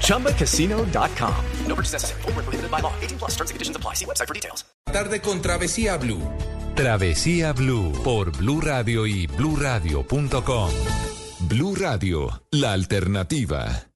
ChumbaCasino.com. No purchase necessary. Full prohibited by law. 18 plus terms and conditions apply. See website for details. Tarde con Travesía Blue. Travesía Blue por Blue Radio y BlueRadio.com. Blue Radio, la alternativa.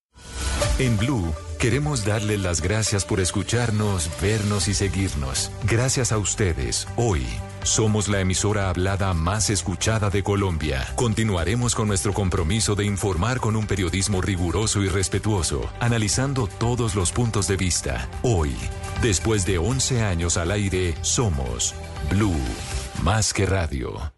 En Blue. Queremos darle las gracias por escucharnos, vernos y seguirnos. Gracias a ustedes, hoy somos la emisora hablada más escuchada de Colombia. Continuaremos con nuestro compromiso de informar con un periodismo riguroso y respetuoso, analizando todos los puntos de vista. Hoy, después de 11 años al aire, somos Blue, más que radio.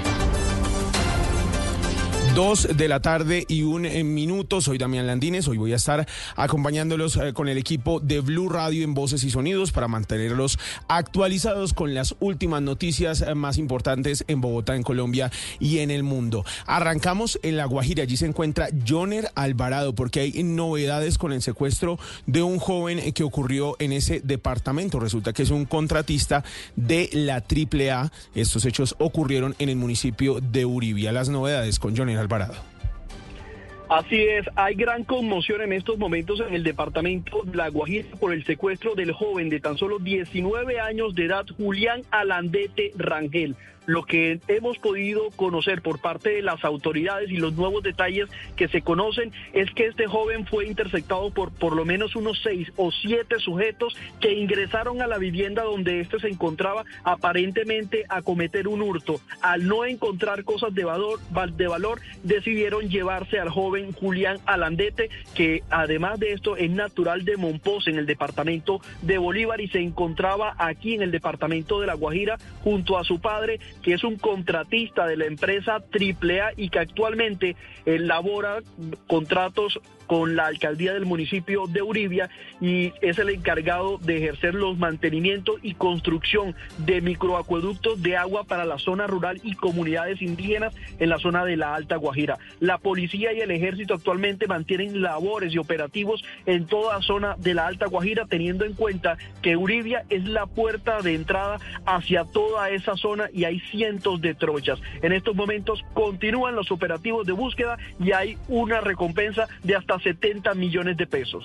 Dos de la tarde y un eh, minuto. Soy Damián Landines. Hoy voy a estar acompañándolos eh, con el equipo de Blue Radio en Voces y Sonidos para mantenerlos actualizados con las últimas noticias eh, más importantes en Bogotá, en Colombia y en el mundo. Arrancamos en La Guajira. Allí se encuentra Joner Alvarado porque hay novedades con el secuestro de un joven que ocurrió en ese departamento. Resulta que es un contratista de la AAA. Estos hechos ocurrieron en el municipio de Uribia. Las novedades con Joner Alvarado. Así es, hay gran conmoción en estos momentos en el departamento de La Guajira por el secuestro del joven de tan solo 19 años de edad, Julián Alandete Rangel lo que hemos podido conocer por parte de las autoridades y los nuevos detalles que se conocen es que este joven fue interceptado por por lo menos unos seis o siete sujetos que ingresaron a la vivienda donde éste se encontraba aparentemente a cometer un hurto. Al no encontrar cosas de valor, de valor decidieron llevarse al joven Julián Alandete, que además de esto es natural de Monpós en el departamento de Bolívar y se encontraba aquí en el departamento de La Guajira junto a su padre que es un contratista de la empresa AAA y que actualmente elabora contratos con la alcaldía del municipio de Uribia y es el encargado de ejercer los mantenimientos y construcción de microacueductos de agua para la zona rural y comunidades indígenas en la zona de la Alta Guajira. La policía y el ejército actualmente mantienen labores y operativos en toda zona de la Alta Guajira, teniendo en cuenta que Uribia es la puerta de entrada hacia toda esa zona y hay cientos de trochas. En estos momentos continúan los operativos de búsqueda y hay una recompensa de hasta 70 millones de pesos.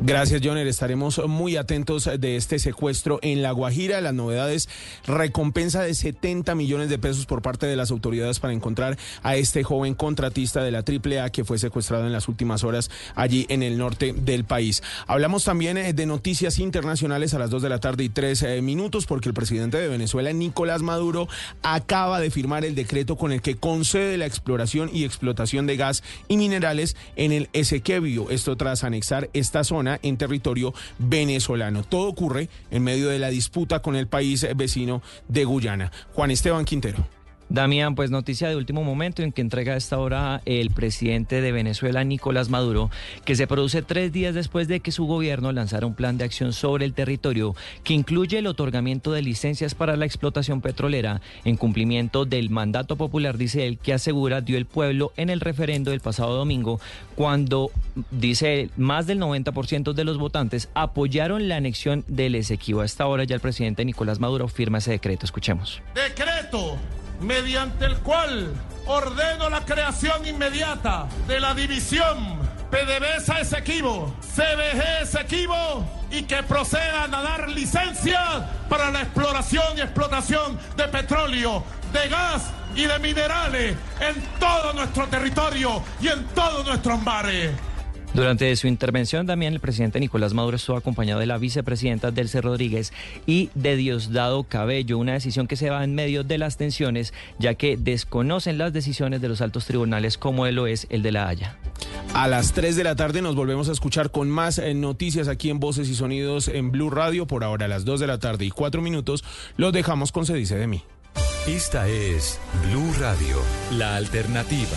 Gracias, Joner. Estaremos muy atentos de este secuestro en La Guajira. Las novedades, recompensa de 70 millones de pesos por parte de las autoridades para encontrar a este joven contratista de la AAA que fue secuestrado en las últimas horas allí en el norte del país. Hablamos también eh, de noticias internacionales a las 2 de la tarde y 3 eh, minutos porque el presidente de Venezuela, Nicolás Maduro, acaba de firmar el decreto con el que concede la exploración y explotación de gas y minerales en el Esequebio. Esto tras anexar esta zona en territorio venezolano. Todo ocurre en medio de la disputa con el país vecino de Guyana. Juan Esteban Quintero. Damián, pues noticia de último momento en que entrega a esta hora el presidente de Venezuela, Nicolás Maduro, que se produce tres días después de que su gobierno lanzara un plan de acción sobre el territorio que incluye el otorgamiento de licencias para la explotación petrolera en cumplimiento del mandato popular, dice él, que asegura dio el pueblo en el referendo del pasado domingo, cuando, dice él, más del 90% de los votantes apoyaron la anexión del Esequibo. A esta hora ya el presidente Nicolás Maduro firma ese decreto. Escuchemos. Decreto mediante el cual ordeno la creación inmediata de la división PDVSA Esequibo, CBG Esequibo y que procedan a dar licencias para la exploración y explotación de petróleo, de gas y de minerales en todo nuestro territorio y en todos nuestros mares. Durante su intervención también el presidente Nicolás Maduro estuvo acompañado de la vicepresidenta Delce Rodríguez y de Diosdado Cabello, una decisión que se va en medio de las tensiones, ya que desconocen las decisiones de los altos tribunales como lo es el de La Haya. A las 3 de la tarde nos volvemos a escuchar con más eh, noticias aquí en Voces y Sonidos en Blue Radio. Por ahora a las 2 de la tarde y 4 minutos los dejamos con Se dice de mí. Esta es Blue Radio, la alternativa.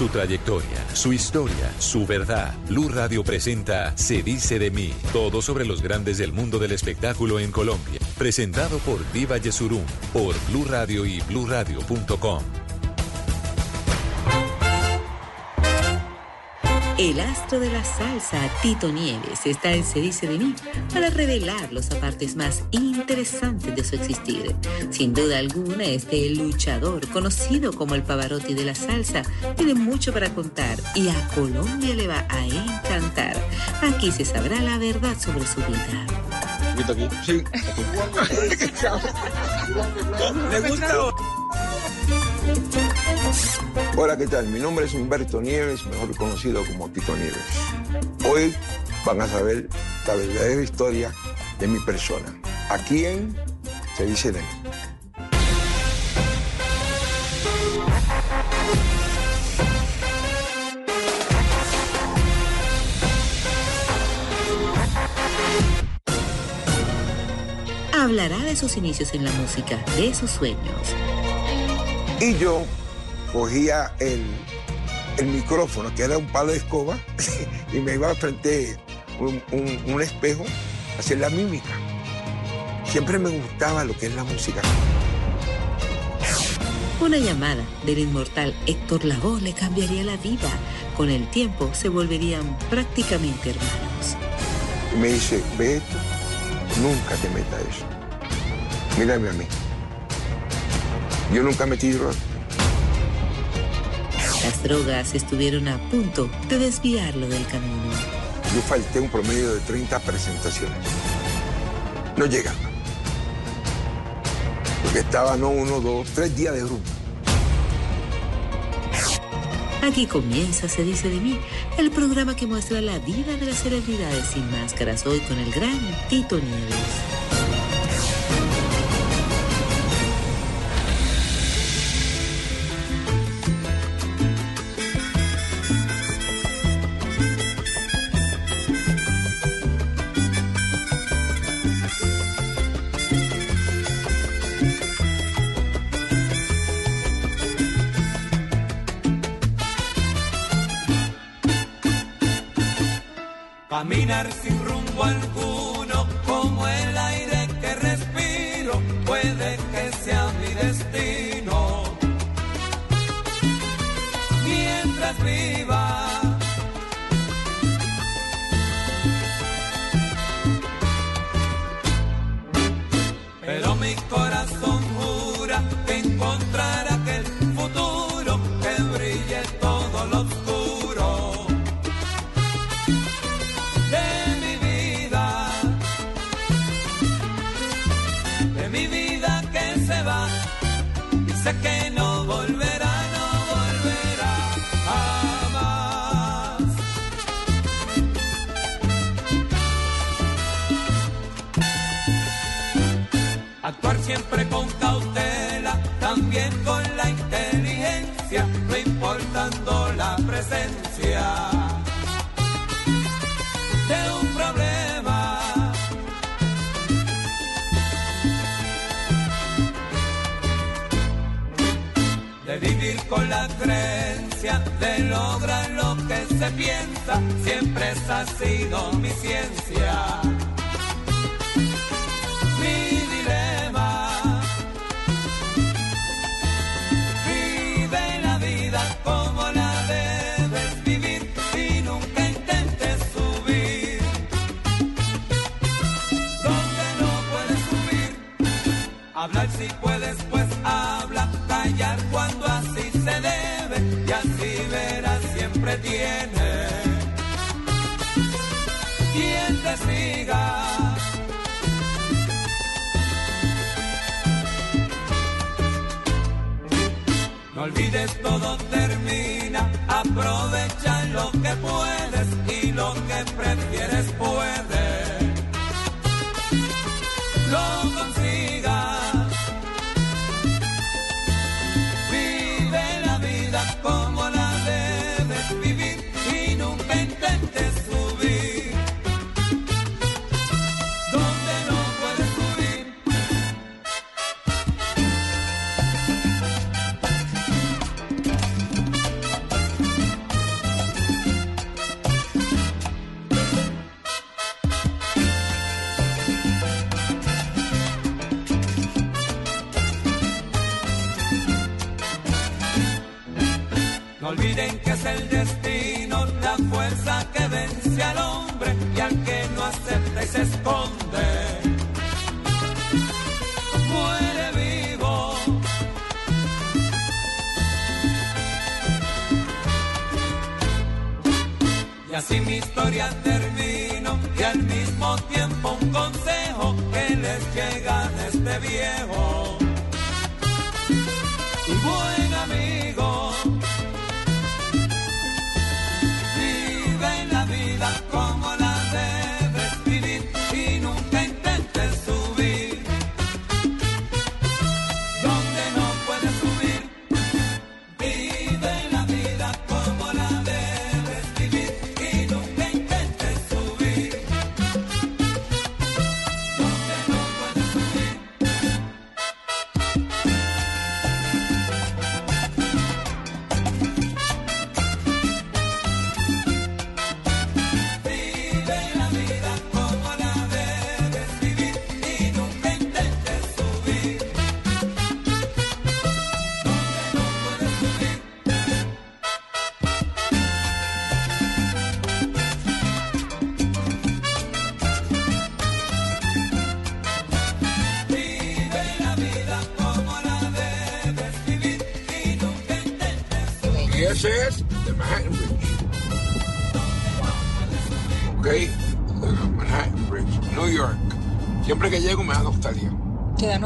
Su trayectoria, su historia, su verdad. Blue Radio presenta Se dice de mí. Todo sobre los grandes del mundo del espectáculo en Colombia. Presentado por Diva Yesurum, por Blue Radio y bluradio.com. El astro de la salsa, Tito Nieves, está en Se dice de mí para revelar los apartes más interesantes de su existir. Sin duda alguna, este luchador, conocido como el Pavarotti de la salsa, tiene mucho para contar y a Colombia le va a encantar. Aquí se sabrá la verdad sobre su vida. aquí? Sí. ¿Le gusta? Hola, ¿qué tal? Mi nombre es Humberto Nieves, mejor conocido como Tito Nieves. Hoy van a saber la verdadera historia de mi persona. ¿A quién se dice de mí? Hablará de sus inicios en la música, de sus sueños. Y yo cogía el, el micrófono, que era un palo de escoba, y me iba frente a un, un, un espejo a hacer la mímica. Siempre me gustaba lo que es la música. Una llamada del inmortal Héctor Lavoe le cambiaría la vida. Con el tiempo se volverían prácticamente hermanos. Me dice, ve esto, nunca te metas eso. Mírame a mí. Yo nunca metí drogas. Las drogas estuvieron a punto de desviarlo del camino. Yo falté un promedio de 30 presentaciones. No llegaba. Porque estaba no uno, dos, tres días de rumbo. Aquí comienza Se dice de mí, el programa que muestra la vida de las celebridades sin máscaras, hoy con el gran Tito Nieves. Caminar sin rumbo alguno,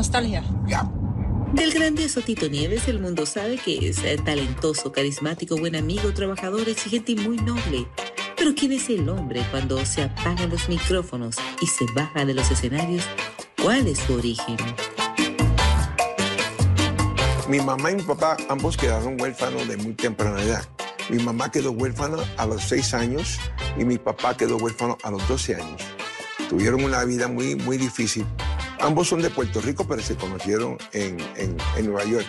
nostalgia? Ya. Del grandioso Tito Nieves, el mundo sabe que es eh, talentoso, carismático, buen amigo, trabajador, exigente y muy noble. Pero ¿quién es el hombre cuando se apagan los micrófonos y se baja de los escenarios? ¿Cuál es su origen? Mi mamá y mi papá ambos quedaron huérfanos de muy temprana edad. Mi mamá quedó huérfana a los 6 años y mi papá quedó huérfano a los 12 años. Tuvieron una vida muy, muy difícil. Ambos son de Puerto Rico, pero se conocieron en, en- en Nueva York.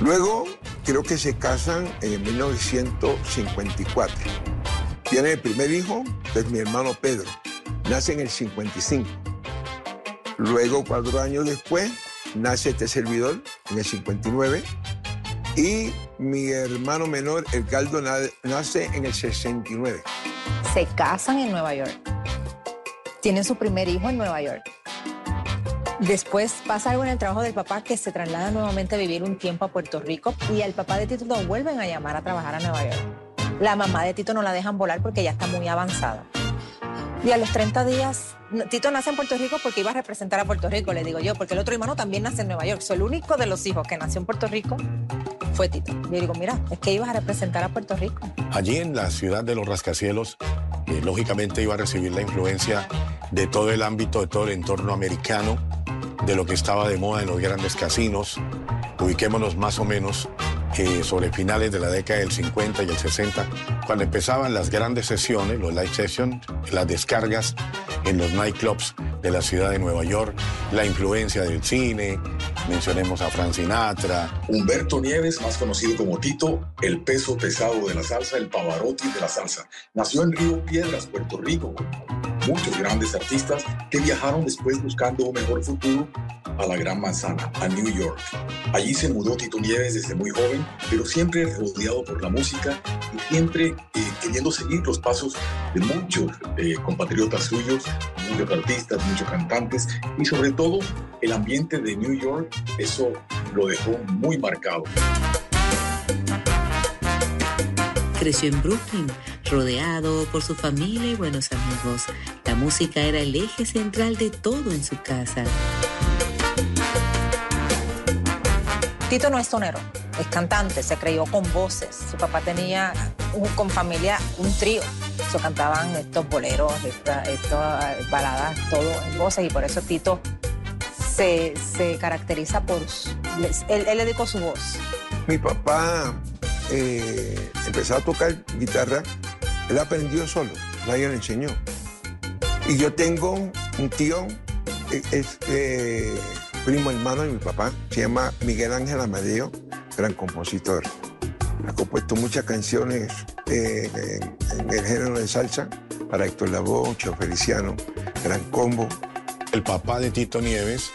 Luego, creo que se casan en 1954. Tienen el primer hijo, es mi hermano Pedro. Nace en el 55. Luego, cuatro años después, nace este servidor en el 59. Y mi hermano menor, Edgardo, na- nace en el 69. Se casan en Nueva York. Tienen su primer hijo en Nueva York. Después pasa algo en el trabajo del papá que se traslada nuevamente a vivir un tiempo a Puerto Rico y al papá de Tito lo vuelven a llamar a trabajar a Nueva York. La mamá de Tito no la dejan volar porque ya está muy avanzada. Y a los 30 días, Tito nace en Puerto Rico porque iba a representar a Puerto Rico, le digo yo, porque el otro hermano también nace en Nueva York. So, el único de los hijos que nació en Puerto Rico fue Tito. Yo digo, mira, es que ibas a representar a Puerto Rico. Allí en la ciudad de los rascacielos, eh, lógicamente iba a recibir la influencia de todo el ámbito, de todo el entorno americano. De lo que estaba de moda en los grandes casinos. Ubiquémonos más o menos eh, sobre finales de la década del 50 y el 60, cuando empezaban las grandes sesiones, los live sessions, las descargas en los nightclubs de la ciudad de Nueva York, la influencia del cine, mencionemos a Frank Sinatra. Humberto Nieves, más conocido como Tito, el peso pesado de la salsa, el Pavarotti de la salsa. Nació en Río Piedras, Puerto Rico, muchos grandes artistas que viajaron después buscando un mejor futuro a la Gran Manzana, a New York. Allí se mudó Tito Nieves desde muy joven, pero siempre rodeado por la música y siempre eh, queriendo seguir los pasos de muchos eh, compatriotas suyos, muchos artistas, muchos cantantes y sobre todo el ambiente de New York, eso lo dejó muy marcado. Creció en Brooklyn, rodeado por su familia y buenos amigos. La música era el eje central de todo en su casa. Tito no es tonero, es cantante, se creyó con voces. Su papá tenía un- con familia un trío. So, cantaban estos boleros, esta- estas baladas, todo en voces. Y por eso Tito se, se caracteriza por... él, él le dedicó su voz. Mi papá eh, empezó a tocar guitarra, él aprendió solo, nadie le enseñó. Y yo tengo un tío, es eh, primo hermano de mi papá, se llama Miguel Ángel Amadeo, gran compositor. Ha compuesto muchas canciones eh, en, en el género de salsa para Héctor Lavoe, Cheo Feliciano, Gran Combo. El papá de Tito Nieves,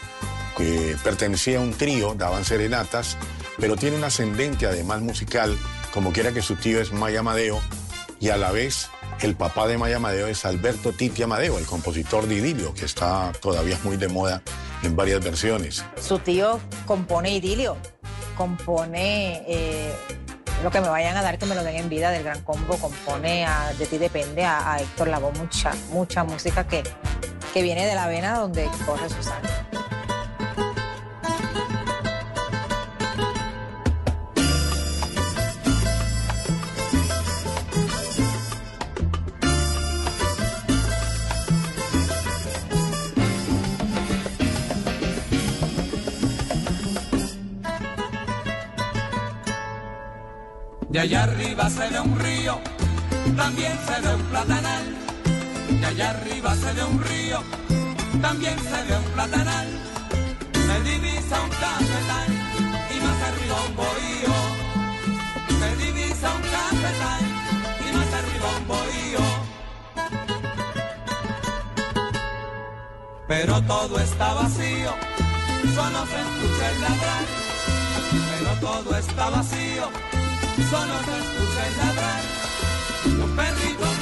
que pertenecía a un trío, daban serenatas, pero tiene un ascendente además musical, como quiera que su tío es Maya Amadeo, y a la vez el papá de Maya Amadeo es Alberto Titi Amadeo, el compositor de Idilio, que está todavía muy de moda en varias versiones. Su tío compone idilio, compone eh, lo que me vayan a dar, que me lo den en vida del Gran Combo, compone a, de ti depende a, Héctor Lavoe, mucha, mucha música que, que viene de la vena donde corre su sangre. De allá arriba se ve un río, también se ve un platanal. De allá arriba se ve un río, también se ve un platanal. Se divisa un cafetal y más arriba un bohío. Se divisa un cafetal y más arriba un bohío. Pero todo está vacío, solo se escucha el ladrar. Pero todo está vacío, solo se escucha el ladrar. Los perritos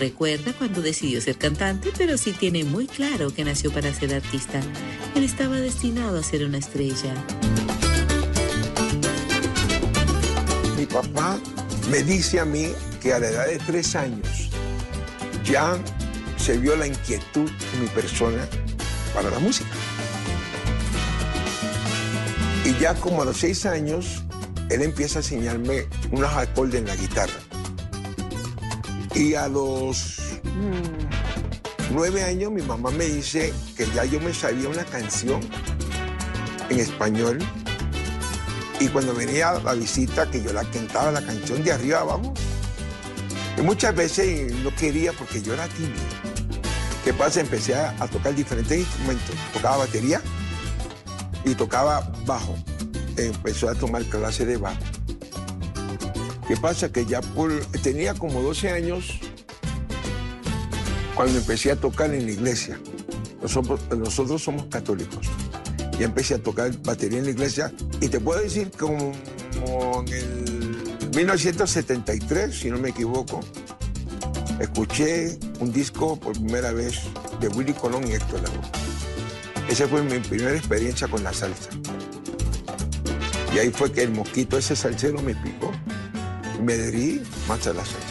recuerda cuando decidió ser cantante, pero sí tiene muy claro que nació para ser artista. Él estaba destinado a ser una estrella. Mi papá me dice a mí que a la edad de tres años ya se vio la inquietud en mi persona para la música. Y ya como a los seis años, él empieza a enseñarme unos acordes en la guitarra. Y a los nueve años mi mamá me dice que ya yo me sabía una canción en español. Y cuando venía la visita, que yo la cantaba la canción de arriba abajo. Y muchas veces no quería porque yo era tímido. ¿Qué pasa? Empecé a, a tocar diferentes instrumentos. Tocaba batería y tocaba bajo. Empezó a tomar clase de bajo. ¿Qué pasa? Que ya tenía como 12 años cuando empecé a tocar en la iglesia. Nosotros, somos católicos. Y empecé a tocar batería en la iglesia. Y te puedo decir como, como en el 1973, si no me equivoco, escuché un disco por primera vez de Willy Colón y Héctor Lavoe. Esa fue mi primera experiencia con la salsa. Y ahí fue que el mosquito ese salsero me picó y me adherí más a la salsa.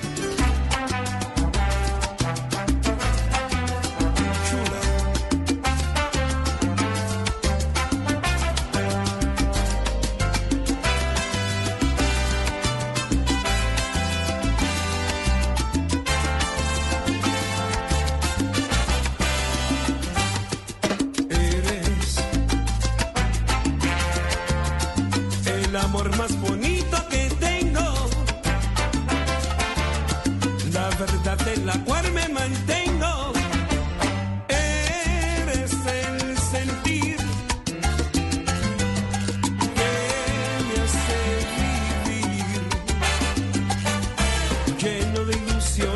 Lleno de ilusiones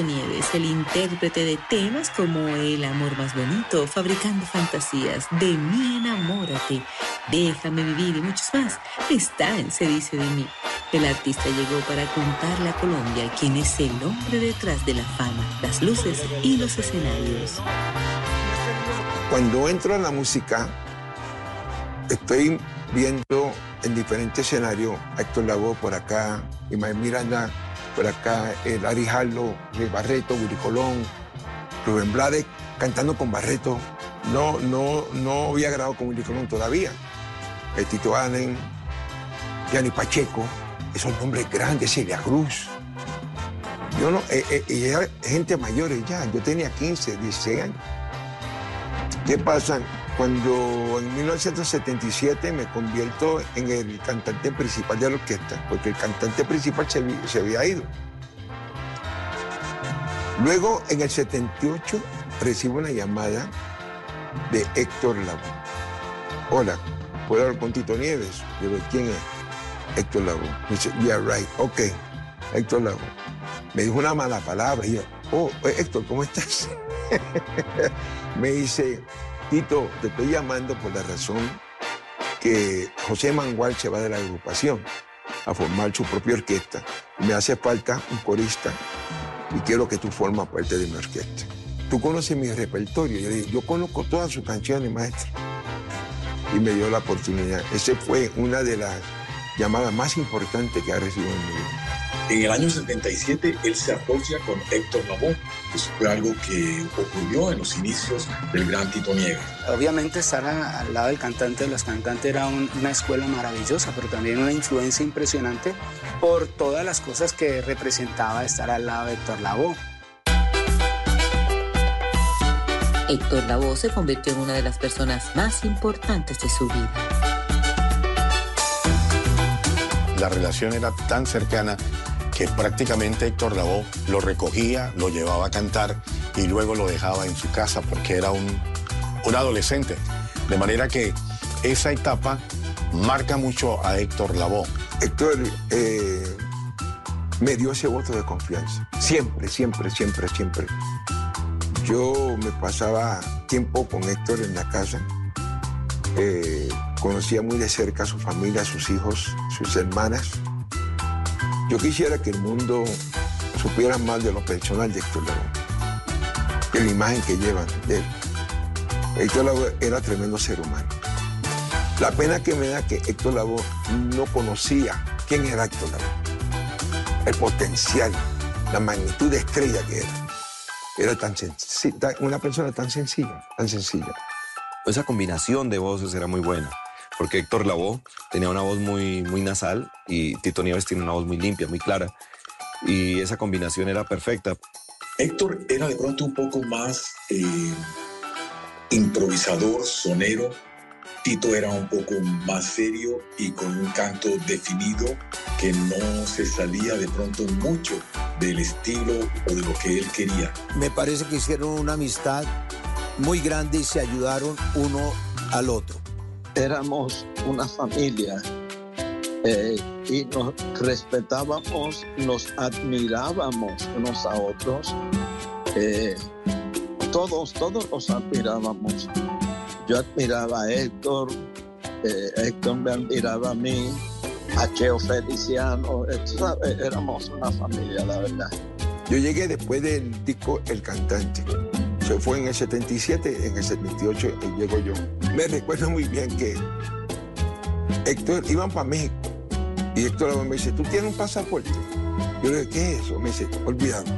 Nieves, el intérprete de temas como El amor más bonito, Fabricando fantasías, De mí enamórate, Déjame vivir y muchos más, está en Se dice de mí. El artista llegó para contarle a Colombia quién es el hombre detrás de la fama, las luces y los escenarios. Cuando entro en la música, estoy viendo en diferentes escenarios Héctor Lavoe por acá, Ismael Miranda por acá, el Ari el Barreto, Willy Colón, Rubén Blades cantando con Barreto. No, no, no había grabado con Willy Colón todavía. El Tito Allen, Gianni Pacheco, esos nombres grandes, Celia Cruz. Yo no, eh, eh, y era gente mayores ya, yo tenía 15, 16 años. ¿Qué pasa? Cuando en 1977 me convierto en el cantante principal de la orquesta, porque el cantante principal se había ido. Luego, en el 78, recibo una llamada de Héctor Lavoe. Hola, ¿puedo hablar con Tito Nieves? Digo, ¿quién es? Héctor Lavoe. Me dice, yeah, right, ok, Héctor Lavoe. Me dijo una mala palabra y yo, oh, eh, Héctor, ¿cómo estás? me dice, Tito, te estoy llamando por la razón que José Mangual se va de la agrupación a formar su propia orquesta. Me hace falta un corista y quiero que tú formas parte de mi orquesta. Tú conoces mi repertorio. Yo conozco todas sus canciones, maestro. Y me dio la oportunidad. Esa fue una de las llamadas más importantes que ha recibido en mi vida. En el año 77, él se asocia con Héctor Lavoe. Eso fue algo que ocurrió en los inicios del gran Tito Nieves. Obviamente estar al lado del cantante de los cantantes era un- una escuela maravillosa, pero también una influencia impresionante por todas las cosas que representaba estar al lado de Héctor Lavoe. Héctor Lavoe se convirtió en una de las personas más importantes de su vida. La relación era tan cercana que prácticamente Héctor Lavoe lo recogía, lo llevaba a cantar y luego lo dejaba en su casa porque era un, un adolescente. De manera que esa etapa marca mucho a Héctor Lavoe. Héctor eh, me dio ese voto de confianza. Siempre, siempre, siempre, siempre. Yo me pasaba tiempo con Héctor en la casa. Eh, conocía muy de cerca a su familia, a sus hijos, sus hermanas. Yo quisiera que el mundo supiera más de lo personal de Héctor Lavoe, de la imagen que llevan de él. Héctor Lavoe era tremendo ser humano. La pena que me da que Héctor Lavoe no conocía quién era Héctor Lavoe. El potencial, la magnitud de estrella que era. Era tan una persona tan sencilla, tan sencilla. Esa combinación de voces era muy buena, porque Héctor Lavoe tenía una voz muy, muy nasal y Tito Nieves tiene una voz muy limpia, muy clara. Y esa combinación era perfecta. Héctor era de pronto un poco más eh, improvisador, sonero. Tito era un poco más serio y con un canto definido que no se salía de pronto mucho del estilo o de lo que él quería. Me parece que hicieron una amistad muy grande y se ayudaron uno al otro. Éramos una familia eh, y nos respetábamos, nos admirábamos unos a otros. Eh, todos, todos los admirábamos. Yo admiraba a Héctor, eh, Héctor me admiraba a mí, a Cheo Feliciano, eh, éramos una familia, la verdad. Yo llegué después del disco El Cantante. Fue en el 77, en el 78 eh, llego yo. Me recuerdo muy bien que Héctor iban para México y Héctor me dice, ¿tú tienes un pasaporte? Yo le dije, ¿qué es eso? Me dice, olvidado.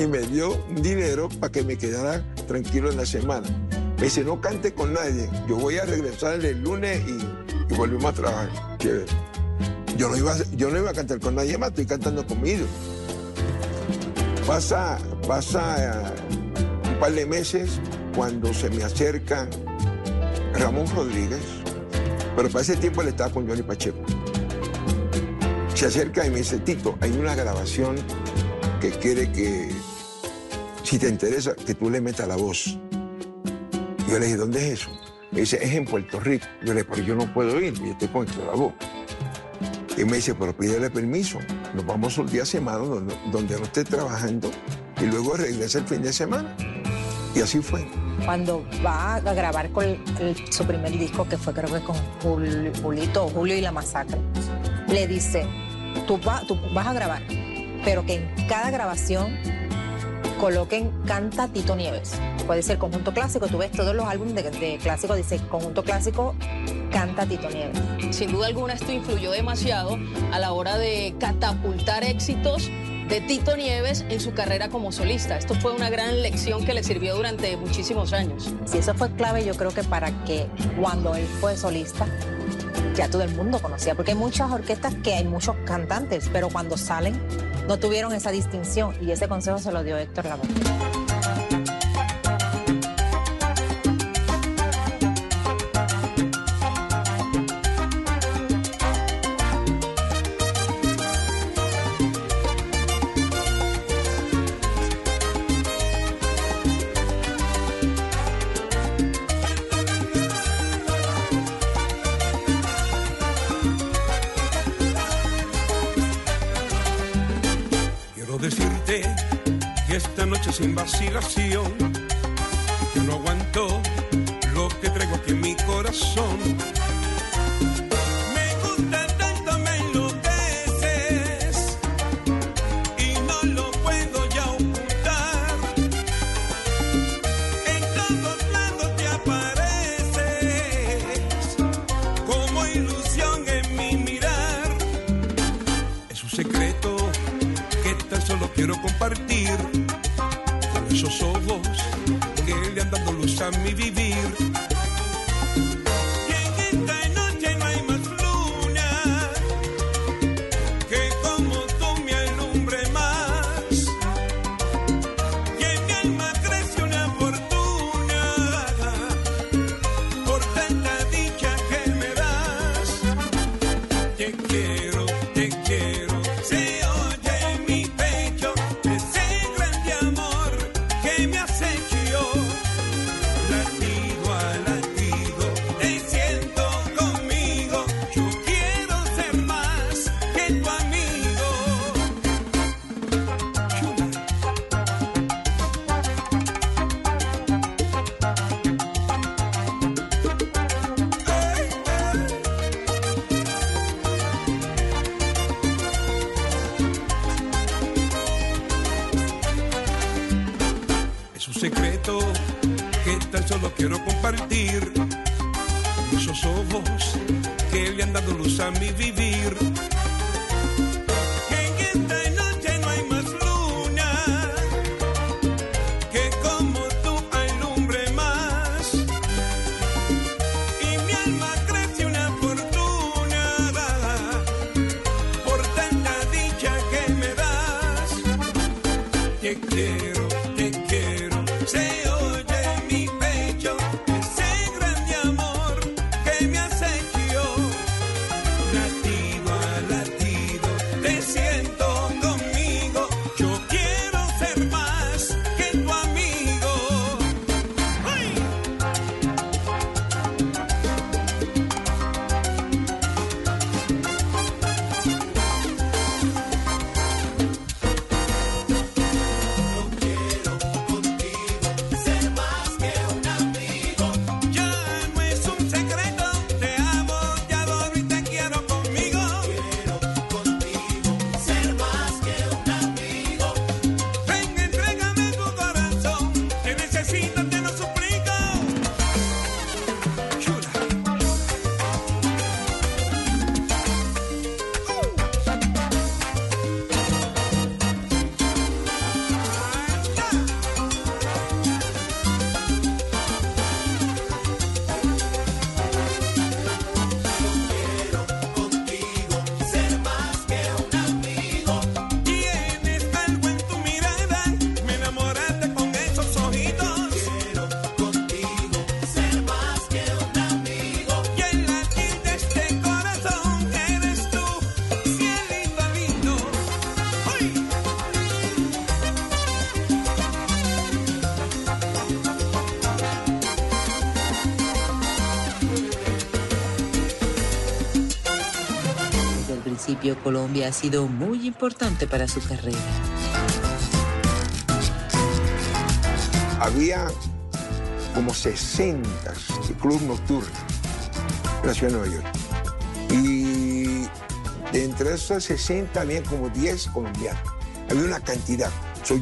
Y me dio un dinero para que me quedara tranquilo en la semana. Me dice, no cante con nadie. Yo voy a regresar el lunes y, y a trabajar. Yo no, iba, a- yo no iba a cantar con nadie más, estoy cantando conmigo. Pasa, pasa un par de meses cuando se me acerca Ramón Rodríguez, pero para ese tiempo él estaba con Johnny Pacheco. Se acerca y me dice, Tito, hay una grabación que quiere que, si te interesa, que tú le metas la voz. Yo le dije, ¿dónde es eso? Me dice, es en Puerto Rico. Yo le dije, pero yo no puedo ir, yo estoy con Héctor Lavoe. Y me dice, pero pídele permiso nos vamos un día semana donde, donde no esté trabajando y luego regresa el fin de semana. Y así fue. Cuando va a grabar con el- su primer disco, que fue creo que con Jul- Julito Julio y la Masacre, le dice, tú, va- tú vas a grabar, pero que en cada grabación coloquen Canta Tito Nieves. Puede ser conjunto clásico, tú ves todos los álbumes de, de clásico, dice conjunto clásico, Canta Tito Nieves. Sin duda alguna esto influyó demasiado a la hora de catapultar éxitos de Tito Nieves en su carrera como solista. Esto fue una gran lección que le sirvió durante muchísimos años. Sí, eso fue clave yo creo que para que cuando él fue solista ya todo el mundo conocía, porque hay muchas orquestas que hay muchos cantantes, pero cuando salen no tuvieron esa distinción y ese consejo se lo dio Héctor Lavoe. Sin Colombia ha sido muy importante para su carrera. Había como 60 clubes nocturnos en la ciudad de Nueva York. Y de entre esos 60 había como 10 colombianos. Había una cantidad.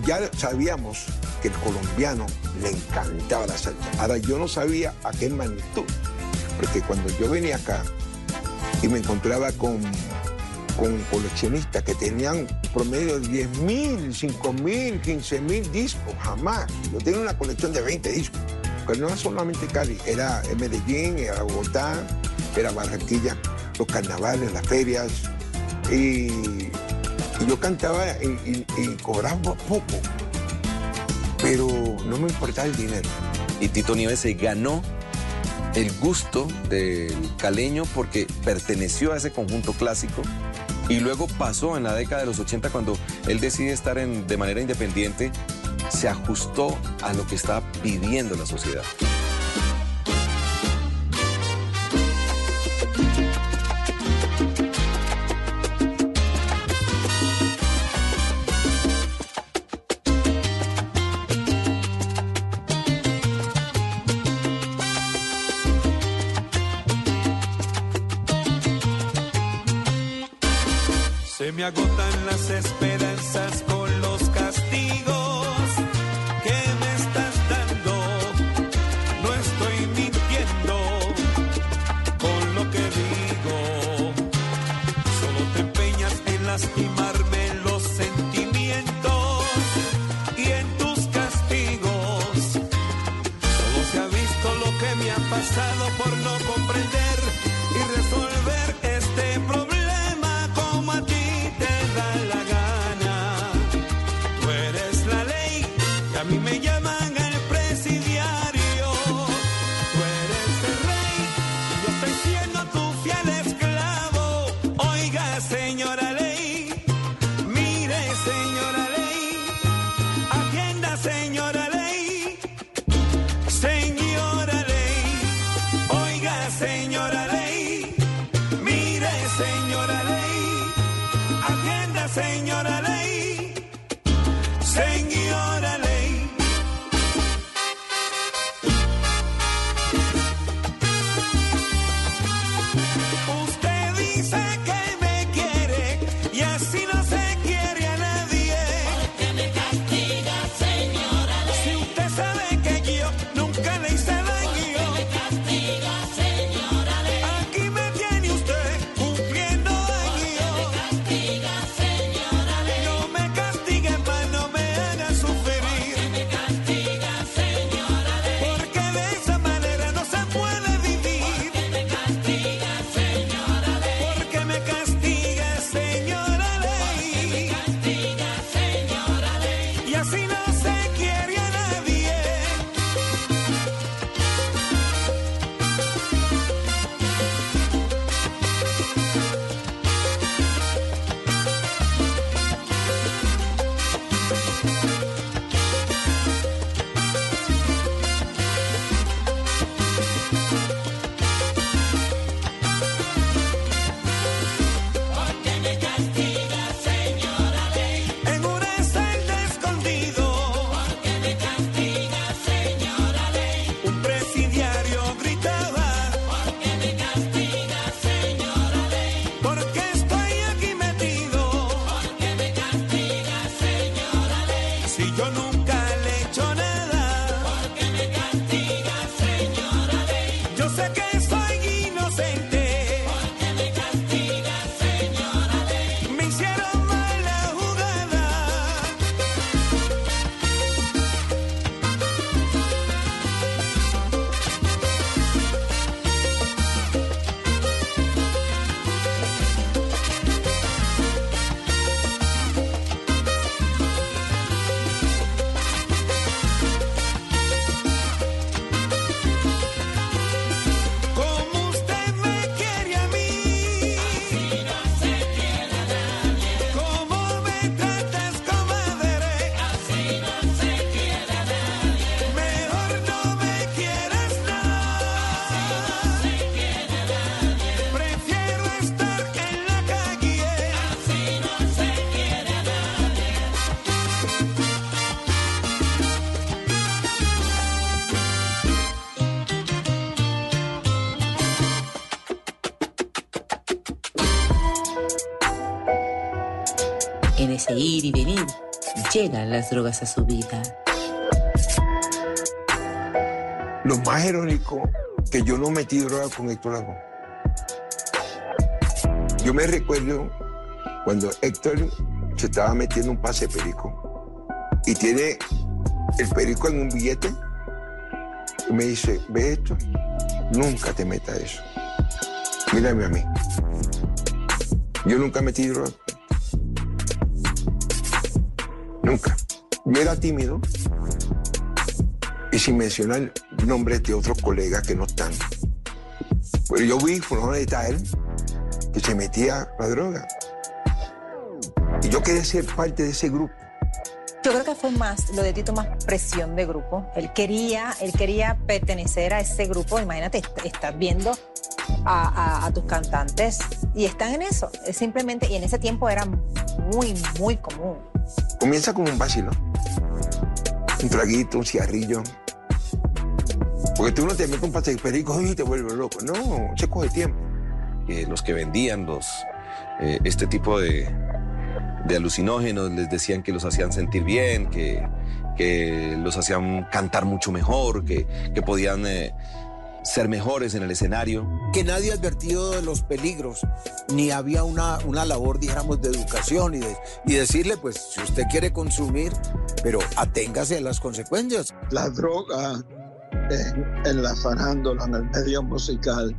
Ya sabíamos que el colombiano le encantaba la salsa. Ahora yo no sabía a qué magnitud. Porque cuando yo venía acá y me encontraba con, con coleccionistas que tenían promedio de 10 mil, 5 mil, 15 mil discos, jamás. Yo tenía una colección de 20 discos. Pero no era solamente Cali, era Medellín, era Bogotá, era Barranquilla, los carnavales, las ferias. Y, yo cantaba y- y cobraba poco, pero no me importaba el dinero. Y Tito Nieves se ganó el gusto del caleño porque perteneció a ese conjunto clásico y luego pasó en la década de los 80 cuando él decide estar en- de manera independiente, se ajustó a lo que estaba pidiendo la sociedad. Llegan las drogas a su vida. Lo más irónico que yo no metí droga con Héctor Lavoe. Yo me recuerdo cuando Héctor se estaba metiendo un pase de perico y tiene el perico en un billete y me dice, ve esto, nunca te metas eso. Mírame a mí. Yo nunca metí droga. Nunca. Yo era tímido y sin mencionar nombres de otros colegas que no están. Pero yo vi por está él, que se metía la droga. Y yo quería ser parte de ese grupo. Yo creo que fue más, lo de Tito, más presión de grupo. Él quería, él quería pertenecer a ese grupo. Imagínate, est- estás viendo a, a- tus cantantes y están en eso. Es simplemente, y en ese tiempo era muy, muy común. Comienza como un vacilo. Un traguito, un cigarrillo. Porque tú no te metes un pase de perico y te vuelves loco. No, se coge tiempo. Los que vendían los, eh, este tipo de, de alucinógenos les decían que los hacían sentir bien, que, que los hacían cantar mucho mejor, que, que podían eh, ser mejores en el escenario. que nadie advertido de los peligros, ni había una, una labor, dijéramos, de educación y, de, y decirle, pues, si usted quiere consumir, pero aténgase a las consecuencias. La droga en, en la farándula, en el medio musical,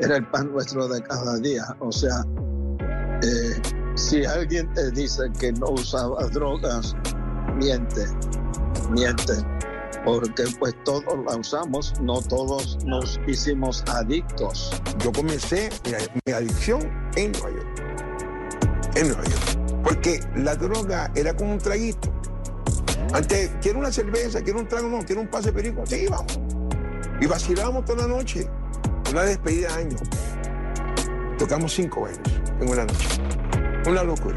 era el pan nuestro de cada día. O sea, eh, si alguien te dice que no usaba drogas, miente, miente. Porque pues todos la usamos, no todos nos hicimos adictos. Yo comencé mi adicción en Nueva York. En Nueva York. Porque la droga era como un traguito. Antes, quiero una cerveza, quiero un trago, no, quiero un pase perico. Sí, vamos. Y vacilábamos toda la noche. Una despedida de año. Tocamos cinco bailes en una noche. Una locura.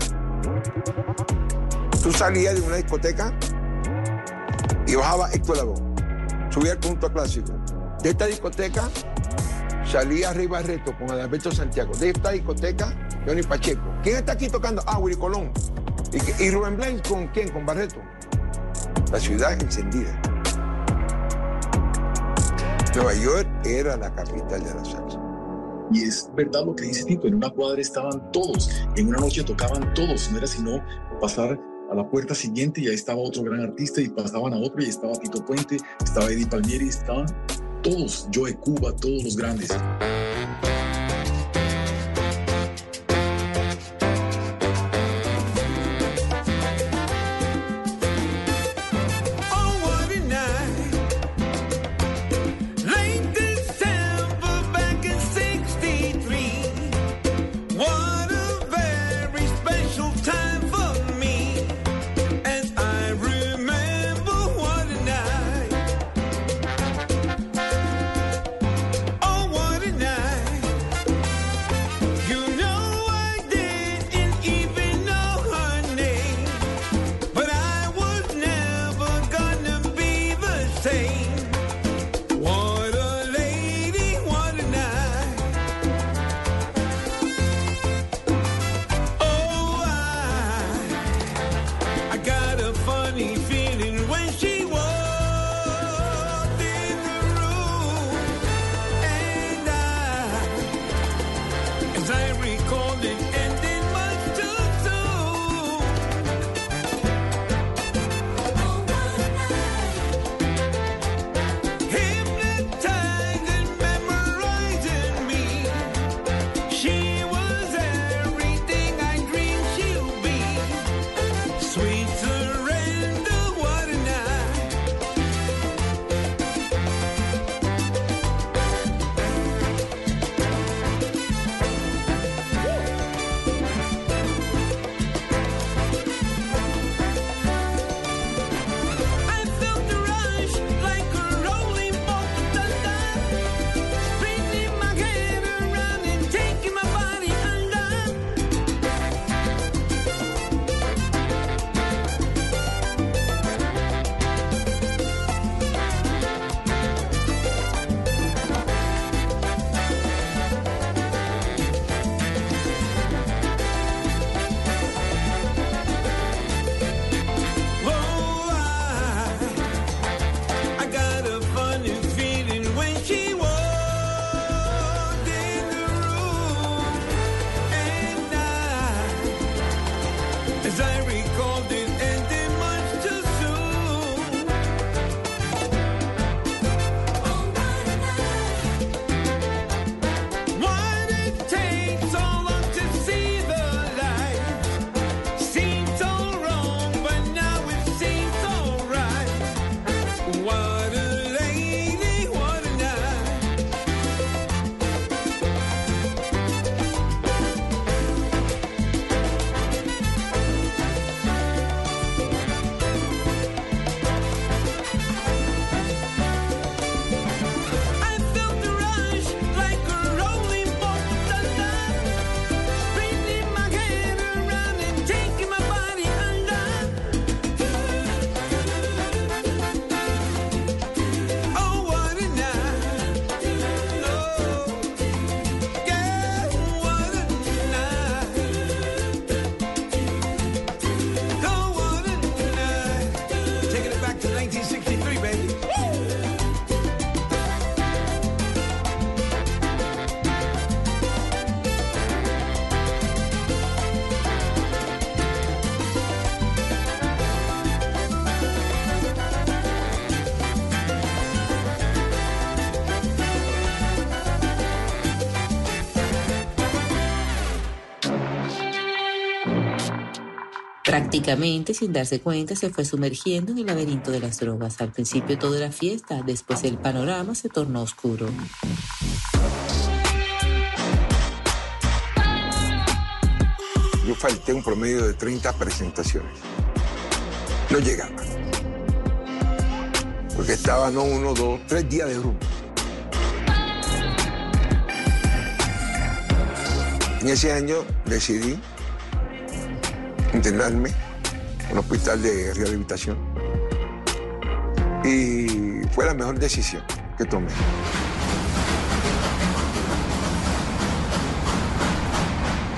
Tú salías de una discoteca bajaba Héctor Lavoe. Subía al punto clásico. De esta discoteca salía arriba reto con Adalberto Santiago. De esta discoteca, Johnny Pacheco. ¿Quién está aquí tocando? Ah, Willy Colón. ¿Y, y Rubén Blanc con quién? Con Barreto. La ciudad encendida. Nueva York era la capital de la salsa. Y es verdad lo que dice Tito, en una cuadra estaban todos, en una noche tocaban todos, no era sino pasar la puerta siguiente y ahí estaba otro gran artista y pasaban a otro y estaba Tito Puente, estaba Eddie Palmieri, estaban todos, Joe Cuba, todos los grandes. Prácticamente sin darse cuenta se fue sumergiendo en el laberinto de las drogas. Al principio todo era fiesta, después el panorama se tornó oscuro. Yo falté un promedio de 30 presentaciones. No llegaba. Porque estaba no uno, dos, tres días de rumbo. En ese año decidí internarme en un hospital de rehabilitación. Y fue la mejor decisión que tomé.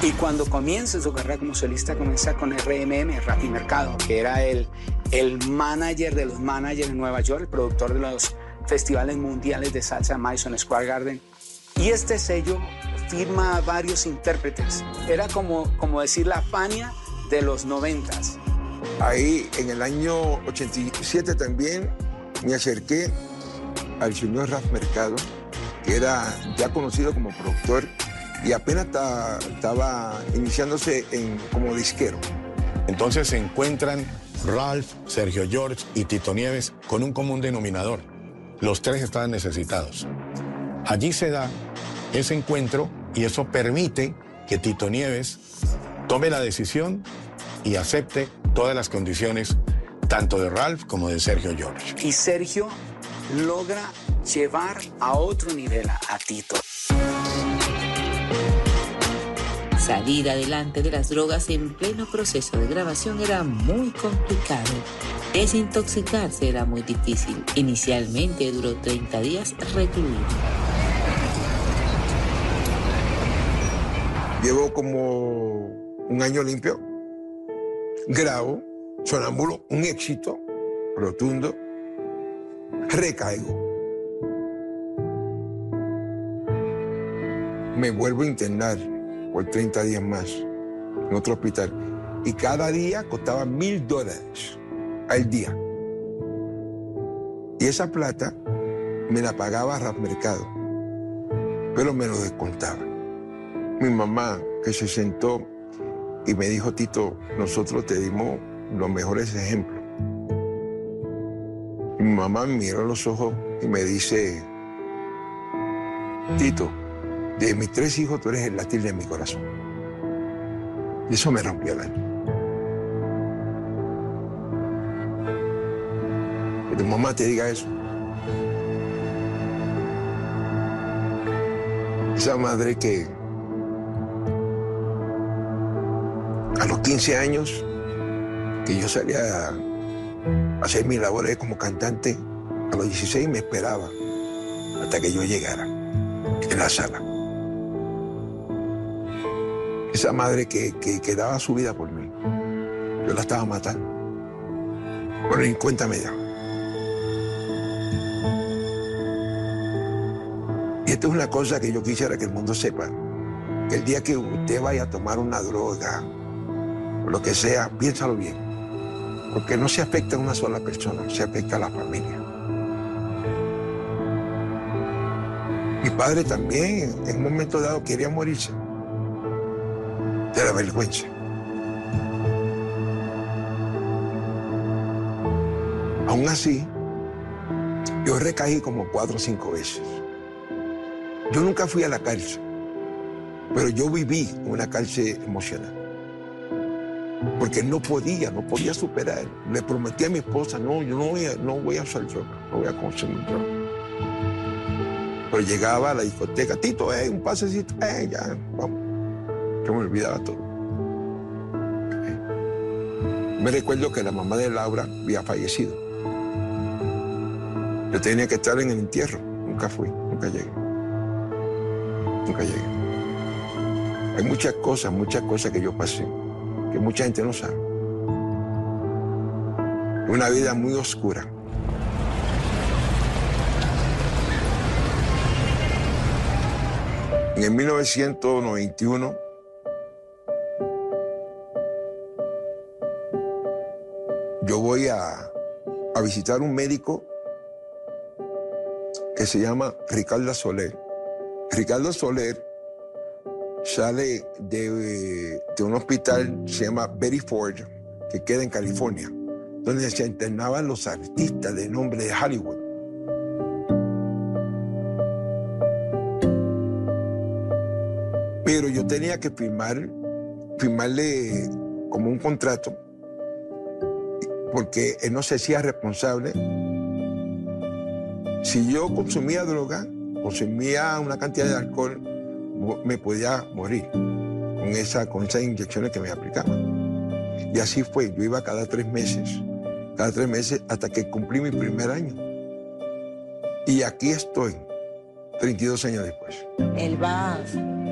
Y cuando comienza su carrera como solista, comienza con RMM, Rafi Mercado, que era el, el manager de los managers en Nueva York, el productor de los festivales mundiales de salsa Madison Square Garden. Y este sello firma a varios intérpretes. Era como, como decir la Fania de los noventas. Ahí en el año 87 también me acerqué al señor Raf Mercado, que era ya conocido como productor y apenas ta- estaba iniciándose en, como disquero. Entonces se encuentran Ralph, Sergio George y Tito Nieves con un común denominador. Los tres estaban necesitados. Allí se da ese encuentro y eso permite que Tito Nieves tome la decisión y acepte todas las condiciones tanto de Ralph como de Sergio George. Y Sergio logra llevar a otro nivel a, Tito. Salir adelante de las drogas en pleno proceso de grabación era muy complicado. Desintoxicarse era muy difícil. Inicialmente duró 30 días recluido. Llevo como un año limpio, grabo, sonámbulo, un éxito rotundo, recaigo. Me vuelvo a internar por 30 días más en otro hospital y cada día costaba mil dólares al día. Y esa plata me la pagaba Rap Mercado, pero me lo descontaba. Mi mamá que se sentó y me dijo, Tito, nosotros te dimos los mejores ejemplos. Mi mamá me miró a los ojos y me dice, Tito, de mis tres hijos tú eres el latir de mi corazón. Y eso me rompió el alma. Que tu mamá te diga eso. Esa madre que los 15 años que yo salía a hacer mis labores como cantante, a los 16 me esperaba hasta que yo llegara en la sala. Esa madre que, que, daba su vida por mí, yo la estaba matando. Bueno, ni cuenta me daba. Y esto es una cosa que yo quisiera que el mundo sepa. Que el día que usted vaya a tomar una droga, lo que sea, piénsalo bien. Porque no se afecta a una sola persona, se afecta a la familia. Mi padre también, en un momento dado, quería morirse de la vergüenza. Aún así, yo recaí como cuatro o cinco veces. Yo nunca fui a la cárcel, pero yo viví una cárcel emocional. Porque no podía, no podía superar. Le prometí a mi esposa, no, yo no voy a, no voy a usar no voy a consumir droga. Pero llegaba a la discoteca, Tito, eh, un pasecito, eh, ya, vamos. Yo me olvidaba todo. Me recuerdo que la mamá de Laura había fallecido. Yo tenía que estar en el entierro. Nunca fui, nunca llegué. Nunca llegué. Hay muchas cosas, muchas cosas que yo pasé, que mucha gente no sabe. Una vida muy oscura. En el 1991, yo voy a, a visitar un médico que se llama Ricardo Soler. Ricardo Soler sale de, un hospital, se llama Betty Ford, que queda en California, donde se internaban los artistas de nombre de Hollywood. Pero yo tenía que firmar, firmarle como un contrato, porque él no se hacía responsable. Si yo consumía droga, consumía una cantidad de alcohol, me podía morir con, esa, con esas inyecciones que me aplicaban. Y así fue, yo iba cada tres meses, cada tres meses hasta que cumplí mi primer año. Y aquí estoy, 32 años después. Él va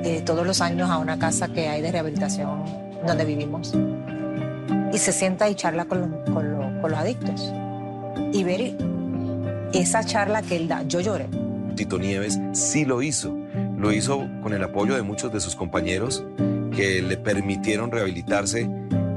eh, todos los años a una casa que hay de rehabilitación donde vivimos y se sienta y charla con, los- con los- con los adictos. Y ver esa charla que él da, yo lloré. Tito Nieves sí lo hizo. Lo hizo con el apoyo de muchos de sus compañeros que le permitieron rehabilitarse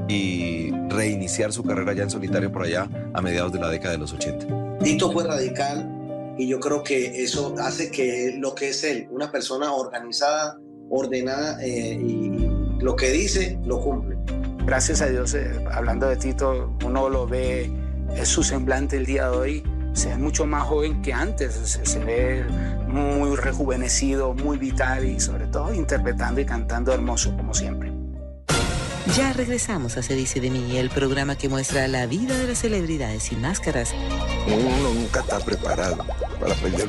y reiniciar su carrera ya en solitario por allá a mediados de la década de los 80. Tito fue radical y yo creo que eso hace que lo que es él, una persona organizada, ordenada eh, y lo que dice lo cumple. Gracias a Dios, eh, hablando de Tito, uno lo ve, es su semblante el día de hoy, se ve mucho más joven que antes, se, se ve muy rejuvenecido, muy vital y sobre todo interpretando y cantando hermoso como siempre. Ya regresamos a Se dice de mí, el programa que muestra la vida de las celebridades sin máscaras. Uno nunca está preparado para perder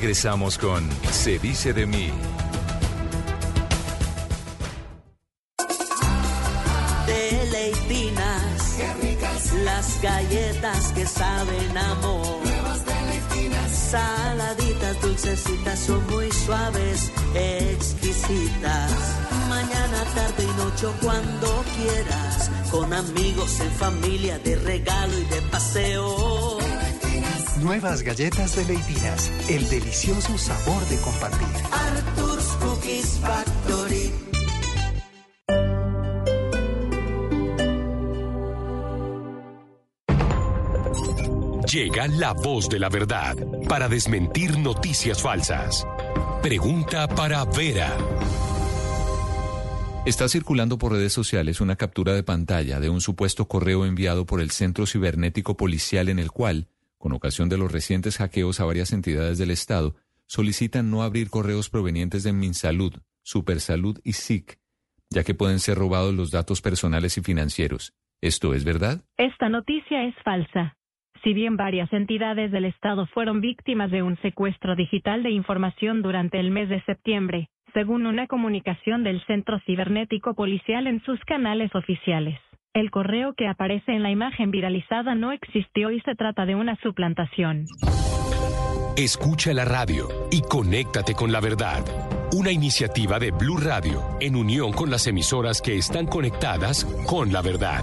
Regresamos con Se dice de mí. Deleitinas. Qué ricas. Las galletas que saben amor. Nuevas deleitinas. Saladitas, dulcecitas, son muy suaves, exquisitas. Mañana, tarde y noche o cuando quieras. Con amigos, en familia, de Nuevas galletas de Leitinas, el delicioso sabor de compartir. Arthur's Cookies Factory. Llega la voz de la verdad para desmentir noticias falsas. Pregunta para Vera. Está circulando por redes sociales una captura de pantalla de un supuesto correo enviado por el Centro Cibernético Policial en el cual, con ocasión de los recientes hackeos a varias entidades del Estado, solicitan no abrir correos provenientes de Minsalud, Supersalud y SIC, ya que pueden ser robados los datos personales y financieros. ¿Esto es verdad? Esta noticia es falsa. Si bien varias entidades del Estado fueron víctimas de un secuestro digital de información durante el mes de septiembre, según una comunicación del Centro Cibernético Policial en sus canales oficiales. El correo que aparece en la imagen viralizada no existió y se trata de una suplantación. Escucha la radio y conéctate con la verdad. Una iniciativa de Blue Radio en unión con las emisoras que están conectadas con la verdad.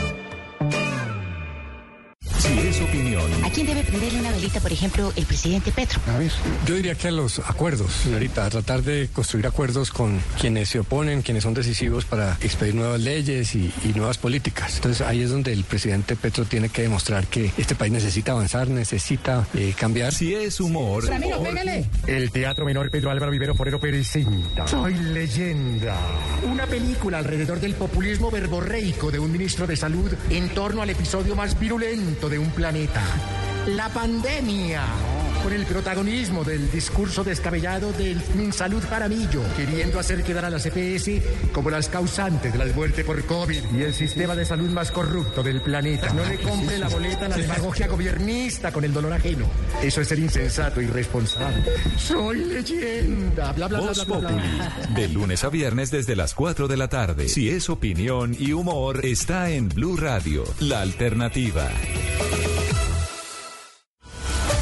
Si es opinión, ¿A quién debe prenderle una velita, por ejemplo, el presidente Petro? A ver, yo diría que a los acuerdos, señorita, a tratar de construir acuerdos con quienes se oponen, quienes son decisivos para expedir nuevas leyes y, y nuevas políticas. Entonces ahí es donde el presidente Petro tiene que demostrar que este país necesita avanzar, necesita eh, cambiar. Si es humor, Ramiro, pégale. El Teatro Menor Pedro Álvaro Vivero Forero presenta Soy leyenda. Una película alrededor del populismo verborreico de un ministro de salud en torno al episodio más virulento de un planeta. La pandemia. Con el protagonismo del discurso descabellado del Minsalud Jaramillo, queriendo hacer quedar a las EPS como las causantes de la muerte por COVID y el sistema de salud más corrupto del planeta. No le compre la boleta a la demagogia gobiernista con el dolor ajeno. Eso es ser insensato y irresponsable. Soy leyenda. Bla, bla, bla, Voz bla, bla, bla. Populi, de lunes a viernes desde las 4 de la tarde. Si es opinión y humor, está en Blue Radio, la alternativa.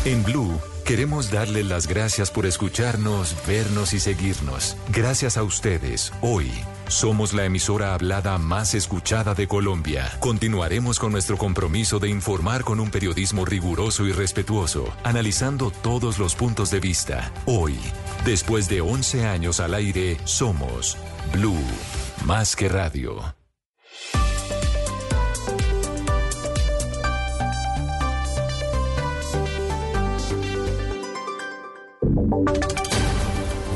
En Blue queremos darle las gracias por escucharnos, vernos y seguirnos. Gracias a ustedes, hoy somos la emisora hablada más escuchada de Colombia. Continuaremos con nuestro compromiso de informar con un periodismo riguroso y respetuoso, analizando todos los puntos de vista. Hoy, después de 11 años al aire, somos Blue, más que radio.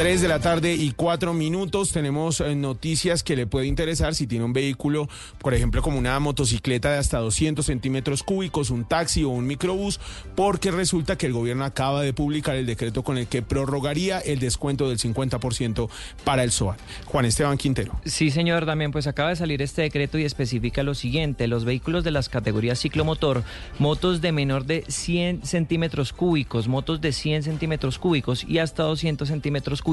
3 de la tarde y 4 minutos. Tenemos eh, noticias que le puede interesar si tiene un vehículo, por ejemplo, como una motocicleta de hasta 200 centímetros cúbicos, un taxi o un microbús, porque resulta que el gobierno acaba de publicar el decreto con el que prorrogaría el descuento del 50% para el SOAT. Juan Esteban Quintero. Sí, señor, también pues acaba de salir este decreto y especifica lo siguiente, los vehículos de las categorías ciclomotor, motos de menor de 100 centímetros cúbicos, motos de 100 centímetros cúbicos y hasta 200 centímetros cúbicos,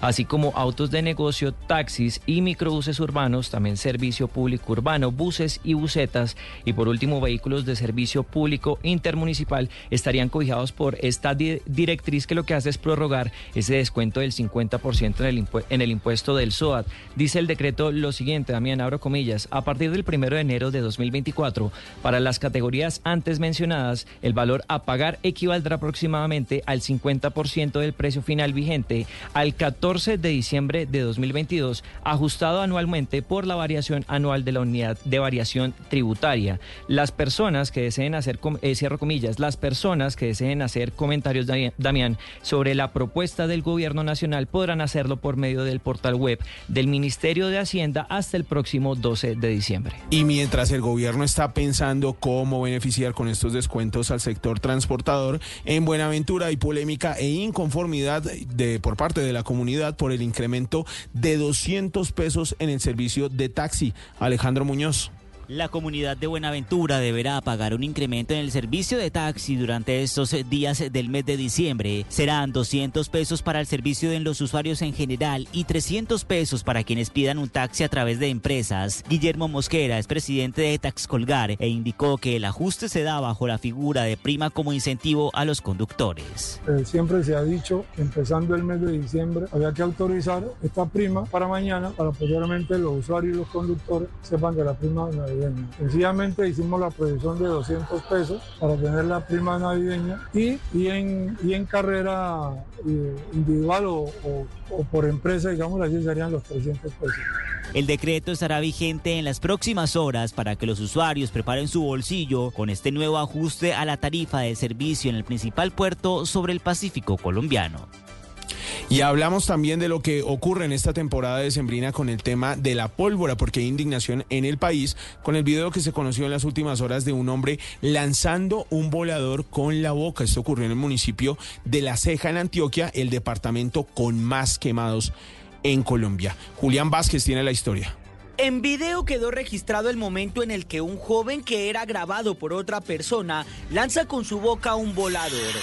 así como autos de negocio, taxis y microbuses urbanos, también servicio público urbano, buses y busetas y por último vehículos de servicio público intermunicipal estarían cobijados por esta di- directriz que lo que hace es prorrogar ese descuento del 50% en el, impue- en el impuesto del SOAT. Dice el decreto lo siguiente, Damián, abro comillas, a partir del 1 de enero de 2024, para las categorías antes mencionadas, el valor a pagar equivaldrá aproximadamente al 50% del precio final vigente al 14 de diciembre de 2022, ajustado anualmente por la variación anual de la unidad de variación tributaria. Las personas que deseen hacer, eh, cierro comillas, las personas que deseen hacer comentarios, Dami- Damián, sobre la propuesta del gobierno nacional podrán hacerlo por medio del portal web del Ministerio de Hacienda hasta el próximo 12 de diciembre. Y mientras el gobierno está pensando cómo beneficiar con estos descuentos al sector transportador, en Buenaventura hay polémica e inconformidad de, por parte de la comunidad por el incremento de 200 pesos en el servicio de taxi. Alejandro Muñoz. La comunidad de Buenaventura deberá pagar un incremento en el servicio de taxi durante estos días del mes de diciembre. Serán 200 pesos para el servicio de los usuarios en general y 300 pesos para quienes pidan un taxi a través de empresas. Guillermo Mosquera es presidente de Taxcolgar e indicó que el ajuste se da bajo la figura de prima como incentivo a los conductores. Eh, siempre se ha dicho empezando el mes de diciembre había que autorizar esta prima para mañana para posteriormente los usuarios y los conductores sepan que la prima navideña. Sencillamente hicimos la proyección de 200 pesos para tener la prima navideña y, y, en, y en carrera eh, individual o, o- o por empresa, digamos así, serían los 300 pesos. El decreto estará vigente en las próximas horas para que los usuarios preparen su bolsillo con este nuevo ajuste a la tarifa de servicio en el principal puerto sobre el Pacífico colombiano. Y hablamos también de lo que ocurre en esta temporada de Sembrina con el tema de la pólvora, porque hay indignación en el país con el video que se conoció en las últimas horas de un hombre lanzando un volador con la boca. Esto ocurrió en el municipio de La Ceja, en Antioquia, el departamento con más quemados en Colombia. Julián Vázquez tiene la historia. En video quedó registrado el momento en el que un joven que era grabado por otra persona lanza con su boca un volador.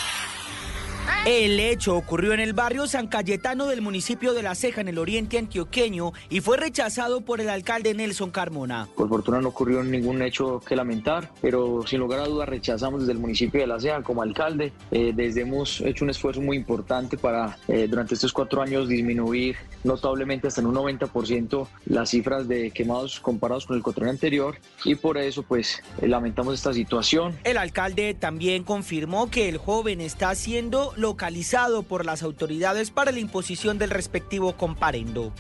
El hecho ocurrió en el barrio San Cayetano del municipio de La Ceja, en el oriente antioqueño, y fue rechazado por el alcalde Nelson Carmona. Por fortuna no ocurrió ningún hecho que lamentar, pero sin lugar a dudas rechazamos desde el municipio de La Ceja como alcalde. Eh, desde hemos hecho un esfuerzo muy importante para eh, durante estos cuatro años disminuir notablemente hasta en un 90% las cifras de quemados comparados con el cuatro anterior y por eso pues eh, lamentamos esta situación. El alcalde también confirmó que el joven está siendo localizado por las autoridades para la imposición del respectivo comparendo.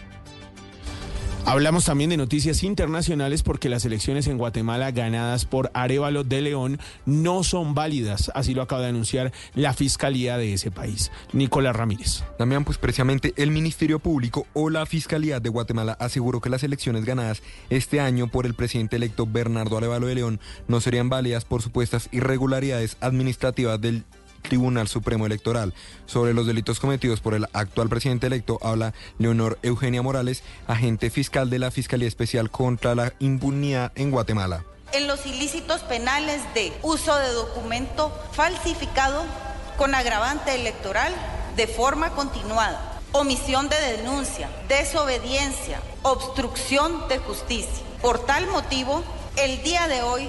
Hablamos también de noticias internacionales porque las elecciones en Guatemala ganadas por Arevalo de León no son válidas, así lo acaba de anunciar la Fiscalía de ese país. Nicolás Ramírez. También, pues precisamente el Ministerio Público o la Fiscalía de Guatemala aseguró que las elecciones ganadas este año por el presidente electo Bernardo Arevalo de León no serían válidas por supuestas irregularidades administrativas del Tribunal Supremo Electoral. Sobre los delitos cometidos por el actual presidente electo habla Leonor Eugenia Morales, agente fiscal de la Fiscalía Especial contra la Impunidad en Guatemala. en los ilícitos penales de uso de documento falsificado con agravante electoral de forma continuada, omisión de denuncia, desobediencia, obstrucción de justicia. Por tal motivo, el día de hoy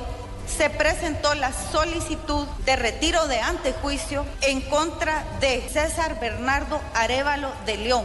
se presentó la solicitud de retiro de antejuicio en contra de César Bernardo Arevalo de León,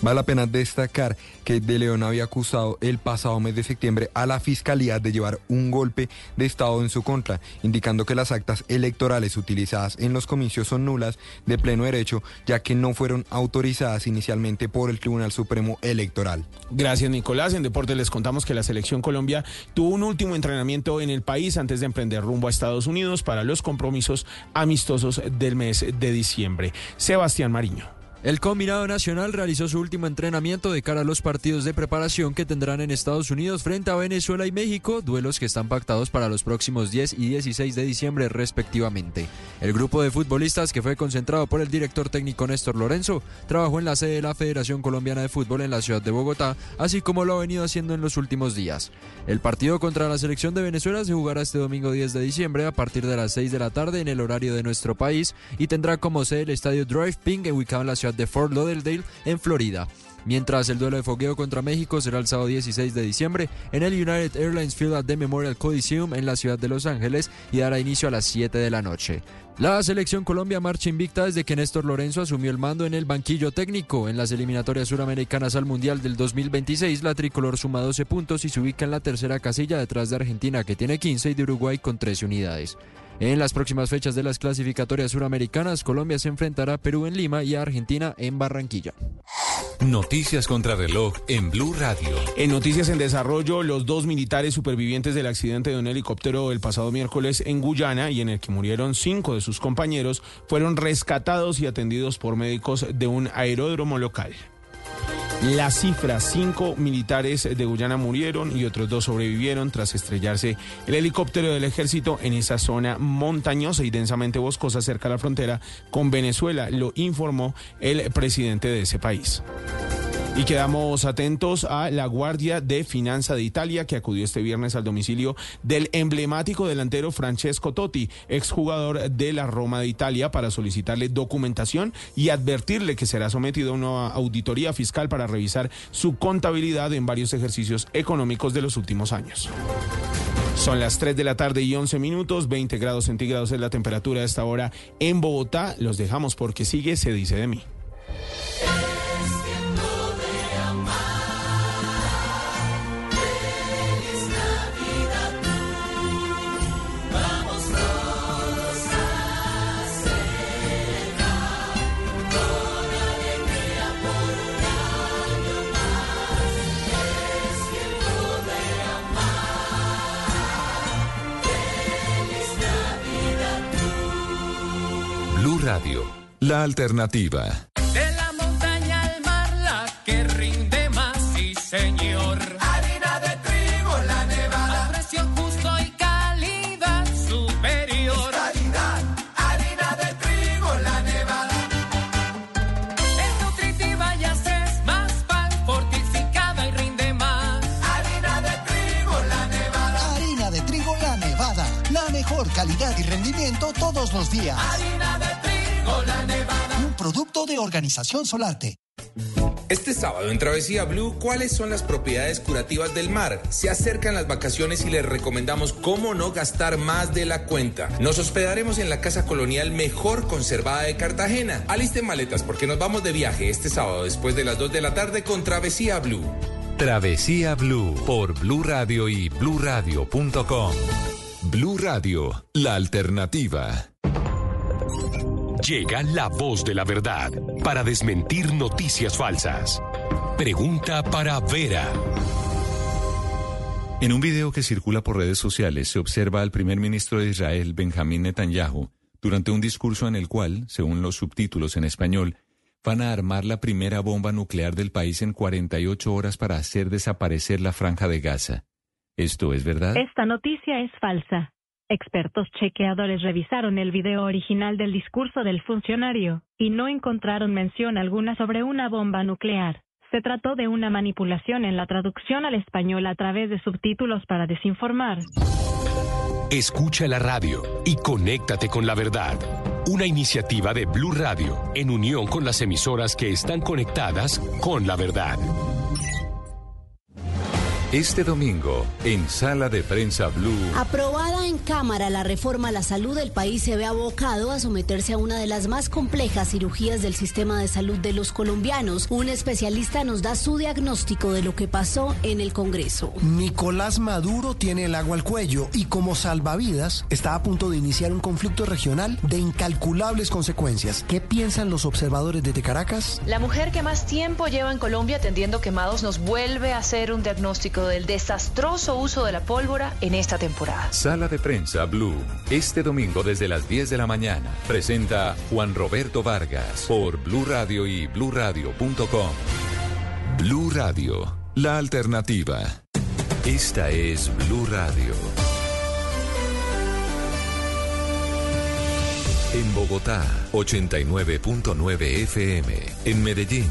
Vale la pena destacar que De León había acusado el pasado mes de septiembre a la Fiscalía de llevar un golpe de Estado en su contra, indicando que las actas electorales utilizadas en los comicios son nulas de pleno derecho, ya que no fueron autorizadas inicialmente por el Tribunal Supremo Electoral. Gracias, Nicolás. En Deportes les contamos que la Selección Colombia tuvo un último entrenamiento en el país antes de emprender rumbo a Estados Unidos para los compromisos amistosos del mes de diciembre. Sebastián Mariño. El combinado nacional realizó su último entrenamiento de cara a los partidos de preparación que tendrán en Estados Unidos frente a Venezuela y México, duelos que están pactados para los próximos 10 y 16 de diciembre respectivamente. El grupo de futbolistas que fue concentrado por el director técnico Néstor Lorenzo trabajó en la sede de la Federación Colombiana de Fútbol en la ciudad de Bogotá, así como lo ha venido haciendo en los últimos días. El partido contra la selección de Venezuela se jugará este domingo 10 de diciembre a partir de las 6 de la tarde en el horario de nuestro país y tendrá como sede el estadio Drive Ping ubicado en la ciudad de Fort Lauderdale, en Florida. Mientras el duelo de fogueo contra México será el sábado 16 de diciembre en el United Airlines Field at the Memorial Coliseum en la ciudad de Los Ángeles y dará inicio a las 7 de la noche. La selección Colombia marcha invicta desde que Néstor Lorenzo asumió el mando en el banquillo técnico. En las eliminatorias suramericanas al Mundial del 2026, la tricolor suma 12 puntos y se ubica en la tercera casilla detrás de Argentina, que tiene 15, y de Uruguay con 13 unidades. En las próximas fechas de las clasificatorias suramericanas, Colombia se enfrentará a Perú en Lima y a Argentina en Barranquilla. Noticias contra reloj en Blue Radio. En noticias en desarrollo, los dos militares supervivientes del accidente de un helicóptero el pasado miércoles en Guyana y en el que murieron cinco de sus compañeros fueron rescatados y atendidos por médicos de un aeródromo local. La cifra, cinco militares de Guyana murieron y otros dos sobrevivieron tras estrellarse el helicóptero del ejército en esa zona montañosa y densamente boscosa cerca de la frontera con Venezuela, lo informó el presidente de ese país. Y quedamos atentos a la Guardia de Finanza de Italia que acudió este viernes al domicilio del emblemático delantero Francesco Totti, exjugador de la Roma de Italia, para solicitarle documentación y advertirle que será sometido a una auditoría fiscal para revisar su contabilidad en varios ejercicios económicos de los últimos años. Son las 3 de la tarde y 11 minutos, 20 grados centígrados es la temperatura a esta hora en Bogotá. Los dejamos porque sigue, se dice de mí. Radio, la alternativa. De la montaña al mar, la que rinde más, sí señor. Harina de trigo, la nevada. A precio justo y calidad superior. calidad, harina de trigo, la nevada. Es nutritiva y haces más pan, fortificada y rinde más. Harina de trigo, la nevada. Harina de trigo La Nevada. La mejor calidad y rendimiento todos los días. Harina producto de Organización Solarte. Este sábado en Travesía Blue, ¿cuáles son las propiedades curativas del mar? Se acercan las vacaciones y les recomendamos cómo no gastar más de la cuenta. Nos hospedaremos en la casa colonial mejor conservada de Cartagena. Alisten maletas porque nos vamos de viaje este sábado después de las 2 de la tarde con Travesía Blue. Travesía Blue por Blue Radio y bluradio.com. Blue Radio, la alternativa. Llega la voz de la verdad para desmentir noticias falsas. Pregunta para Vera. En un video que circula por redes sociales se observa al primer ministro de Israel, Benjamín Netanyahu, durante un discurso en el cual, según los subtítulos en español, van a armar la primera bomba nuclear del país en 48 horas para hacer desaparecer la franja de Gaza. ¿Esto es verdad? Esta noticia es falsa. Expertos chequeadores revisaron el video original del discurso del funcionario y no encontraron mención alguna sobre una bomba nuclear. Se trató de una manipulación en la traducción al español a través de subtítulos para desinformar. Escucha la radio y conéctate con la verdad. Una iniciativa de Blue Radio en unión con las emisoras que están conectadas con la verdad. Este domingo, en Sala de Prensa Blue. Aprobada en Cámara la reforma a la salud, el país se ve abocado a someterse a una de las más complejas cirugías del sistema de salud de los colombianos. Un especialista nos da su diagnóstico de lo que pasó en el Congreso. Nicolás Maduro tiene el agua al cuello y como salvavidas está a punto de iniciar un conflicto regional de incalculables consecuencias. ¿Qué piensan los observadores desde Caracas? La mujer que más tiempo lleva en Colombia atendiendo quemados nos vuelve a hacer un diagnóstico del desastroso uso de la pólvora en esta temporada. Sala de prensa Blue. Este domingo desde las 10 de la mañana. Presenta Juan Roberto Vargas por Blue Radio y bluradio.com. Blue Radio, la alternativa. Esta es Blue Radio. En Bogotá, 89.9 FM. En Medellín,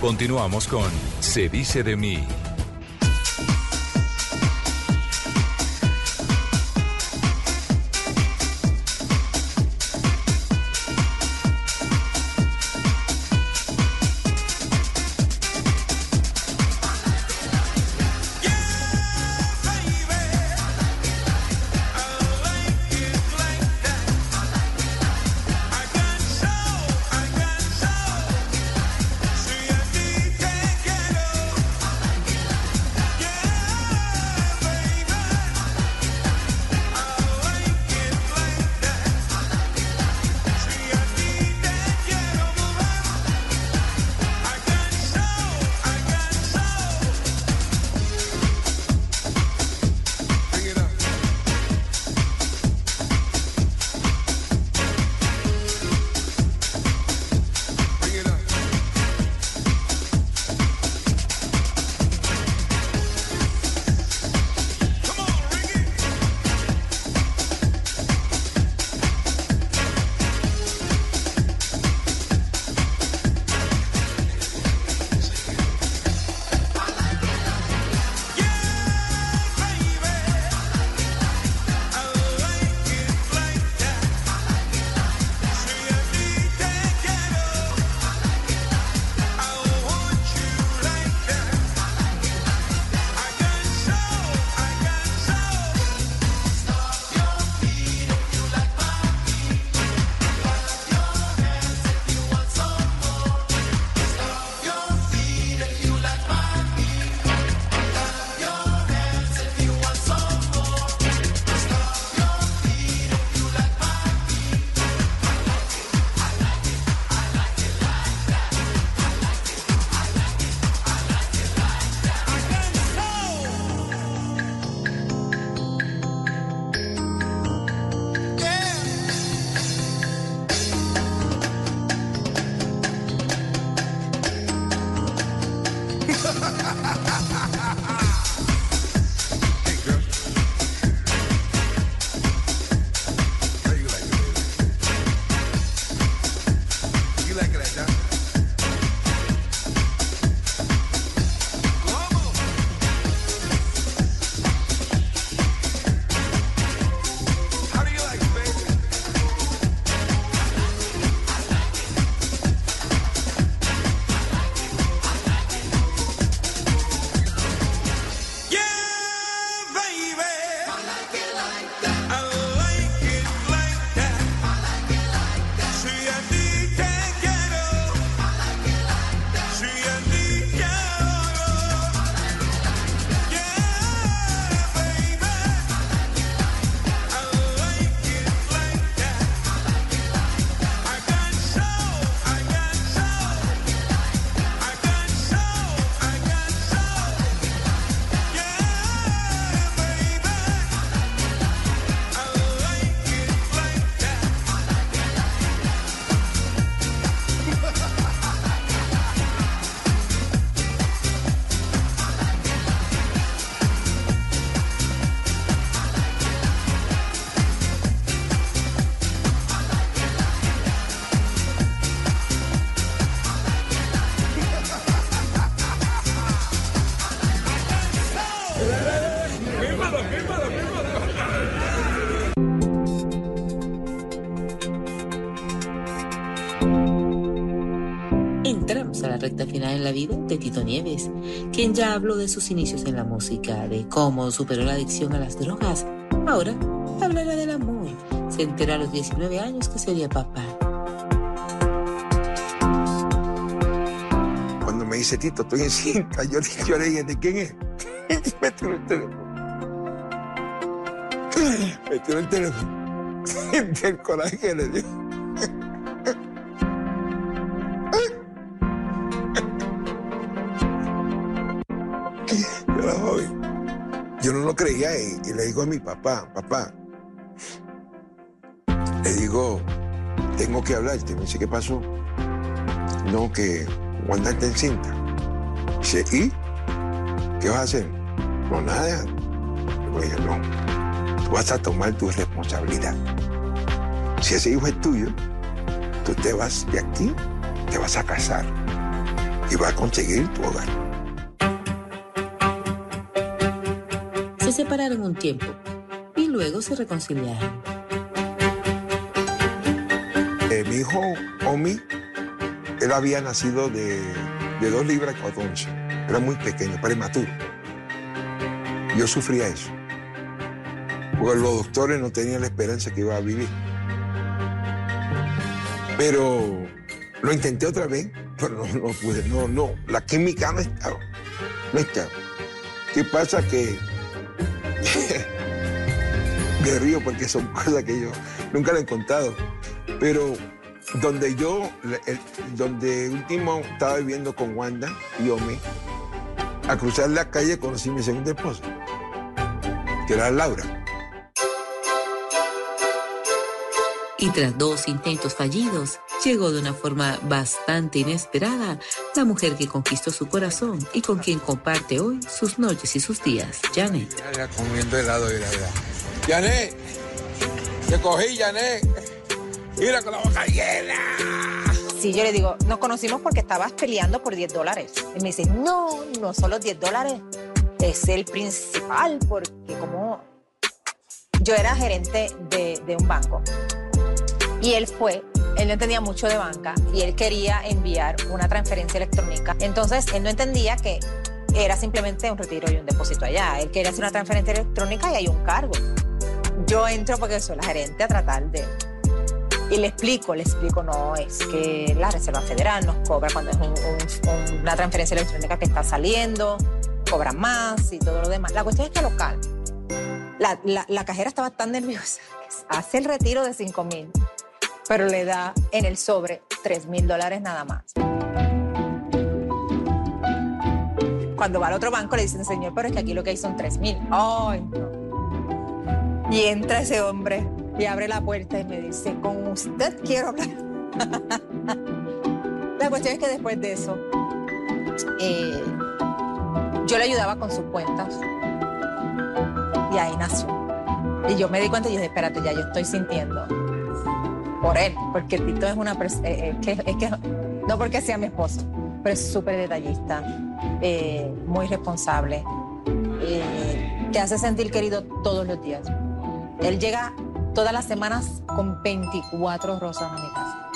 Continuamos con Se dice de mí. Ya habló de sus inicios en la música, de cómo superó la adicción a las drogas. Ahora hablará del amor. Se enteró a los 19 años que sería papá. Cuando me dice Tito, estoy en cinta, yo, yo le dije, ¿de quién es? me tiró el teléfono. Me tiró el teléfono. Del coraje le dio. Y, le digo a mi papá, papá, le digo, tengo que hablarte. Me dice, ¿qué pasó? No, que Wanda está encinta. Dice, ¿y? ¿Qué vas a hacer? No, nada. Le no, tú vas a tomar tu responsabilidad. Si ese hijo es tuyo, tú te vas de aquí, te vas a casar y vas a conseguir tu hogar. Separaron un tiempo y luego se reconciliaron. Eh, mi hijo Omi, él había nacido de, de dos libras con once. Era muy pequeño, prematuro. Yo sufría eso. Porque los doctores no tenían la esperanza que iba a vivir. Pero lo intenté otra vez, pero no, no pude. No, no, la química no estaba. No estaba. ¿Qué pasa? Que me río porque son cosas que yo nunca le he contado. Pero donde yo, el- donde último estaba viviendo con Wanda y Omi, a cruzar la calle conocí a mi segunda esposa, que era Laura. Y tras dos intentos fallidos, llegó de una forma bastante inesperada la mujer que conquistó su corazón y con quien comparte hoy sus noches y sus días, Janet. Ya comiendo helado, mira, mira. Janet, te cogí, Janet. Mira con la boca llena. Sí, yo le digo, nos conocimos porque estabas peleando por 10 dólares. Y me dice, no, no son los 10 dólares, es el principal, porque como yo era gerente de, de un banco y él fue, él no entendía mucho de banca y él quería enviar una transferencia electrónica. Entonces, él no entendía que era simplemente un retiro y un depósito allá. Él quería hacer una transferencia electrónica y hay un cargo. Yo entro porque soy la gerente a tratar de, y le explico, le explico, no, es que la Reserva Federal nos cobra cuando es un- un- una transferencia electrónica que está saliendo, cobra más y todo lo demás. La cuestión es que local. La, la- cajera estaba tan nerviosa hace el retiro de 5 mil, pero le da en el sobre 3 mil dólares nada más. Cuando va al otro banco le dicen, señor, pero es que aquí lo que hay son 3 mil. Ay, no. Y entra ese hombre y abre la puerta y me dice, con usted quiero hablar. la cuestión es que después de eso, eh, yo le ayudaba con sus cuentas. Y ahí nació. Y yo me di cuenta y dije, espérate, ya yo estoy sintiendo por él, porque Tito es una persona, es que, es que no porque sea mi esposo, pero es súper detallista, eh, muy responsable, eh, te hace sentir querido todos los días. Él llega todas las semanas con 24 rosas a mi casa.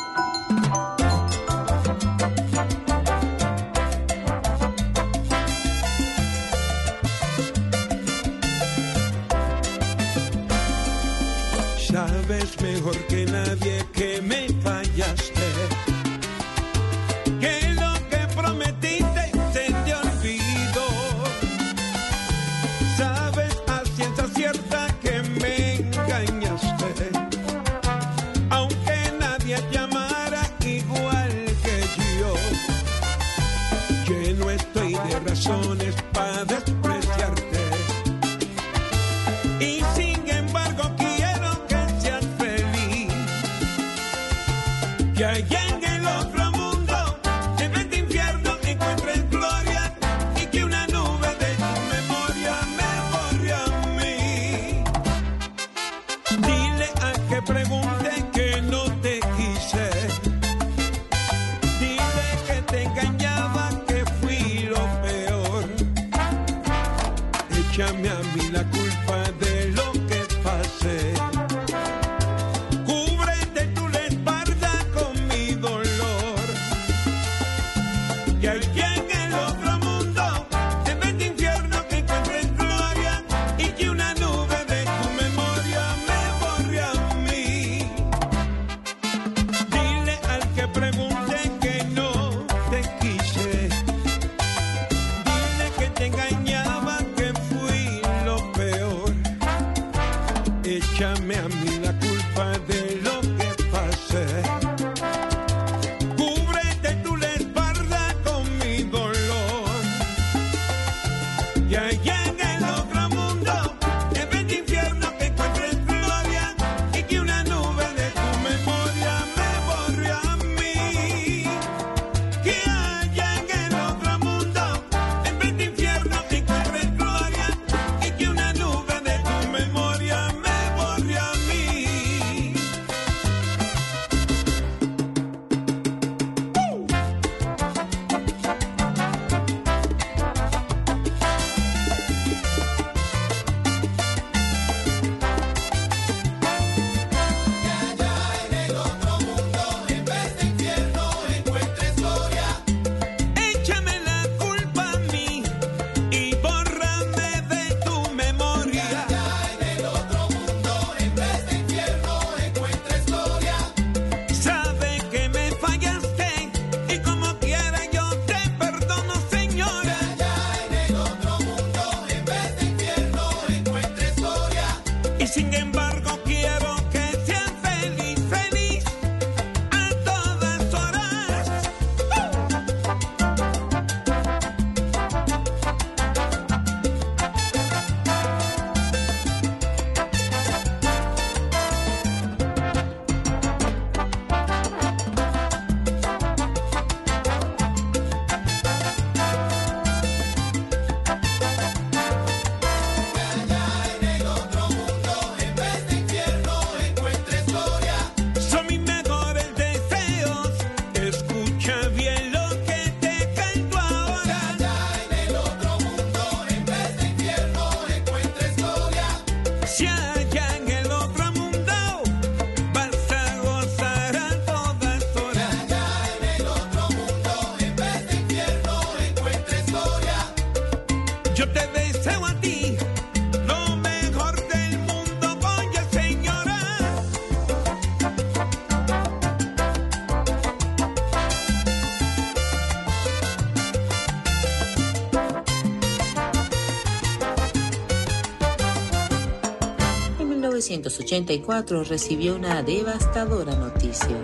1984 recibió una devastadora noticia.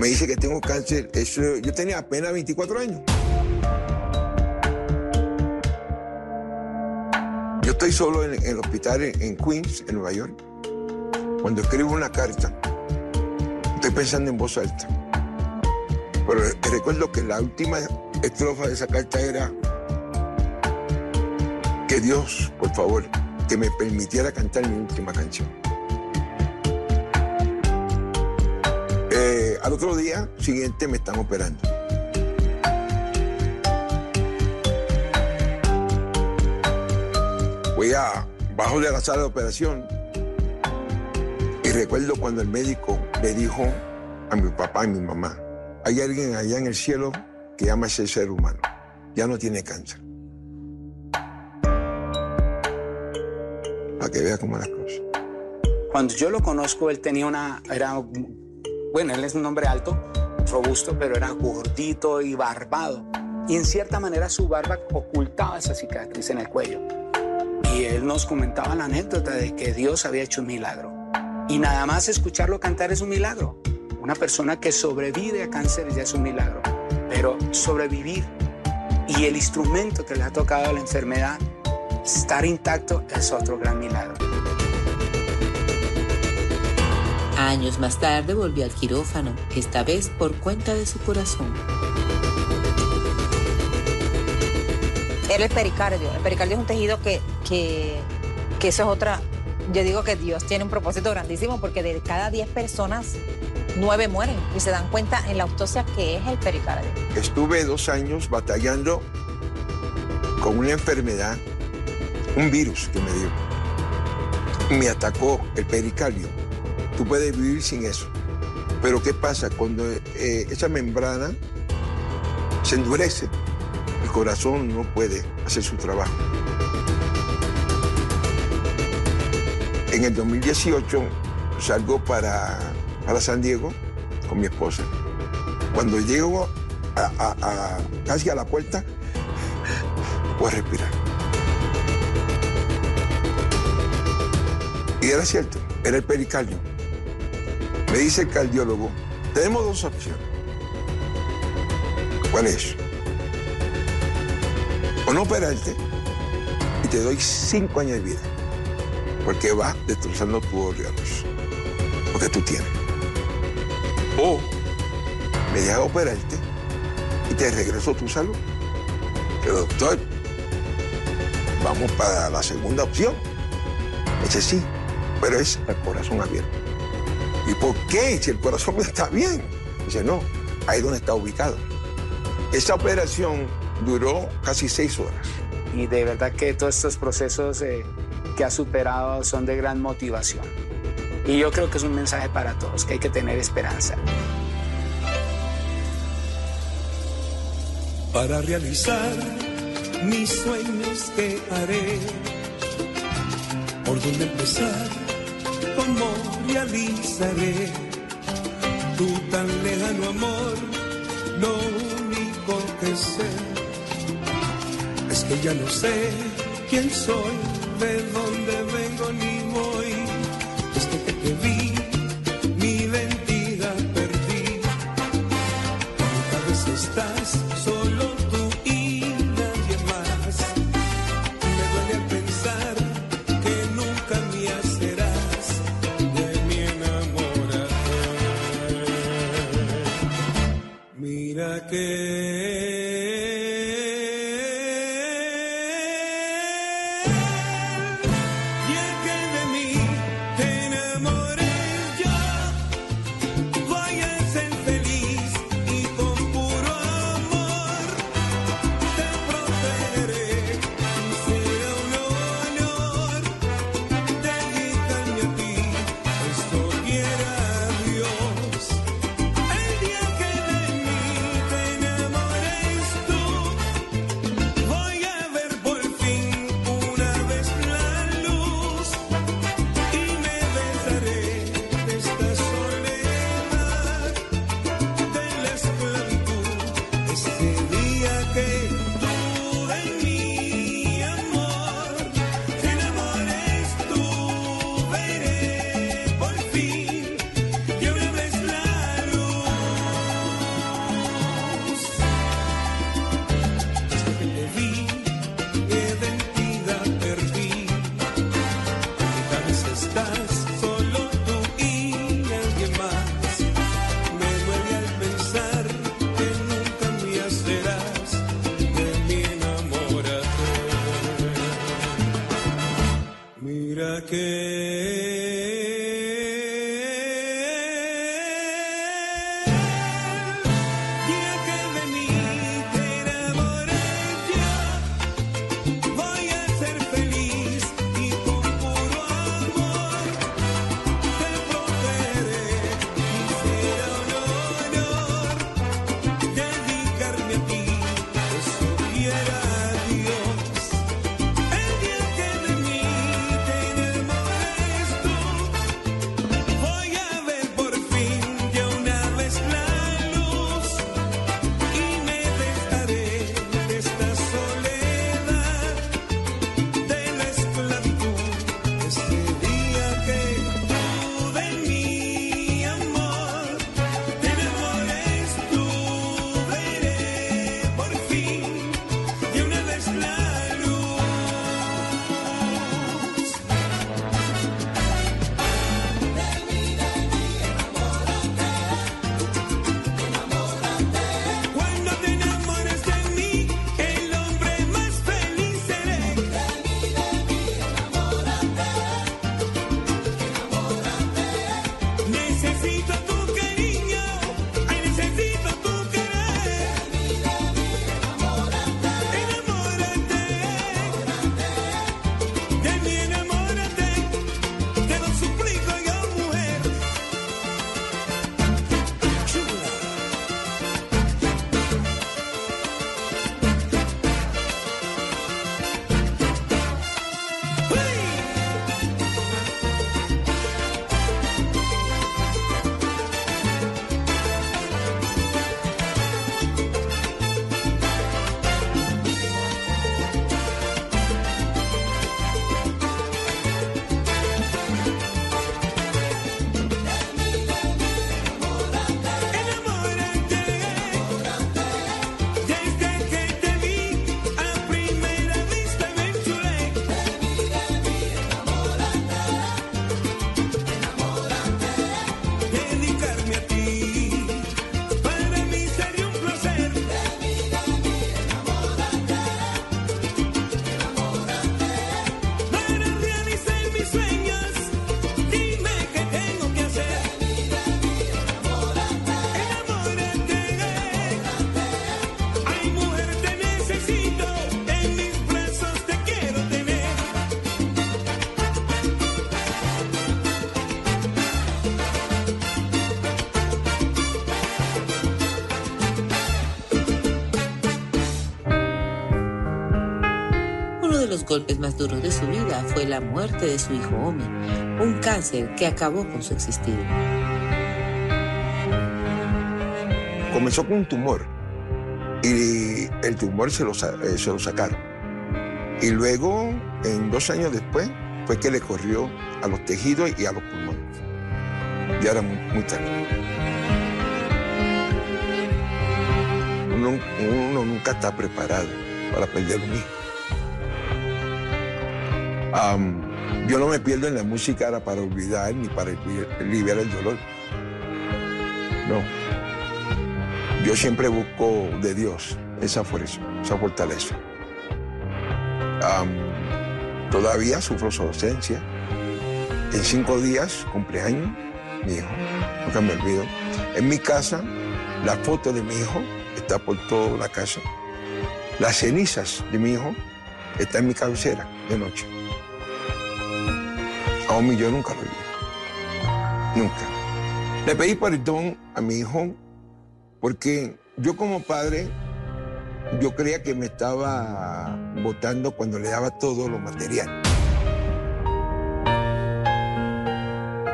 Me dice que tengo cáncer. Yo tenía apenas 24 años. Yo estoy solo en, el hospital en Queens, en Nueva York. Cuando escribo una carta, estoy pensando en voz alta. Pero recuerdo que la última estrofa de esa carta era que Dios, por favor, que me permitiera cantar mi última canción. Eh, al otro día siguiente me están operando. Voy a bajo de la sala de operación y recuerdo cuando el médico le dijo a mi papá y mi mamá, hay alguien allá en el cielo que ama a ese ser humano, ya no tiene cáncer. Cuando yo lo conozco, él tenía una, era, bueno, él es un hombre alto, robusto, pero era gordito y barbado. Y en cierta manera su barba ocultaba esa cicatriz en el cuello. Y él nos comentaba la anécdota de que Dios había hecho un milagro. Y nada más escucharlo cantar es un milagro. Una persona que sobrevive a cáncer ya es un milagro. Pero sobrevivir y el instrumento que le ha tocado a la enfermedad, estar intacto, es otro gran milagro. Años más tarde volvió al quirófano, esta vez por cuenta de su corazón. Era el pericardio. El pericardio es un tejido que, que, que eso es otra. Yo digo que Dios tiene un propósito grandísimo porque de cada 10 personas, 9 mueren y se dan cuenta en la autopsia que es el pericardio. Estuve dos años batallando con una enfermedad, un virus que me dio. Me atacó el pericardio. Tú puedes vivir sin eso. Pero ¿qué pasa? Cuando eh, esa membrana se endurece, el corazón no puede hacer su trabajo. En el 2018 salgo para, para San Diego con mi esposa. Cuando llego a- casi a la puerta, puedo respirar. Y era cierto, era el pericardio. Me dice el cardiólogo, tenemos dos opciones. ¿Cuál es? O no operarte y te doy cinco años de vida, porque vas destrozando tus órganos, porque tú tienes. O me dejas operarte y te regreso tu salud. Pero doctor, vamos para la segunda opción. Ese sí, pero es el corazón abierto. ¿Y por qué? Si el corazón está bien. Dice, no, ahí es donde está ubicado. Esa operación duró casi seis horas. Y de verdad que todos estos procesos eh, que ha superado son de gran motivación. Y yo creo que es un mensaje para todos, que hay que tener esperanza. para realizar mis sueños que haré. ¿Por dónde empezar? ¿Cómo realizaré tu tan lejano amor? Lo único que sé es que ya no sé quién soy, de dónde vengo ni voy. Desde que te vi, golpes más duros de su vida fue la muerte de su hijo Omi, un cáncer que acabó con su existir. Comenzó con un tumor y el tumor se lo, eh, sacaron. Y luego, en dos años después, fue que le corrió a los tejidos y a los pulmones. Ya era muy, muy tarde. Uno, uno nunca está preparado para perder un hijo. Am, yo no me pierdo en la música para olvidar ni para aliviar- el dolor. No. Yo siempre busco de Dios esa fuerza, esa fortaleza. Am, todavía sufro su ausencia. En cinco días, cumpleaños, mi hijo, nunca me olvido. En mi casa, la foto de mi hijo está por toda la casa. Las cenizas de mi hijo están en mi cabecera de noche. Mí yo nunca lo vi. Nunca. Le pedí perdón a mi hijo porque yo como padre, yo creía que me estaba votando cuando le daba todo lo material.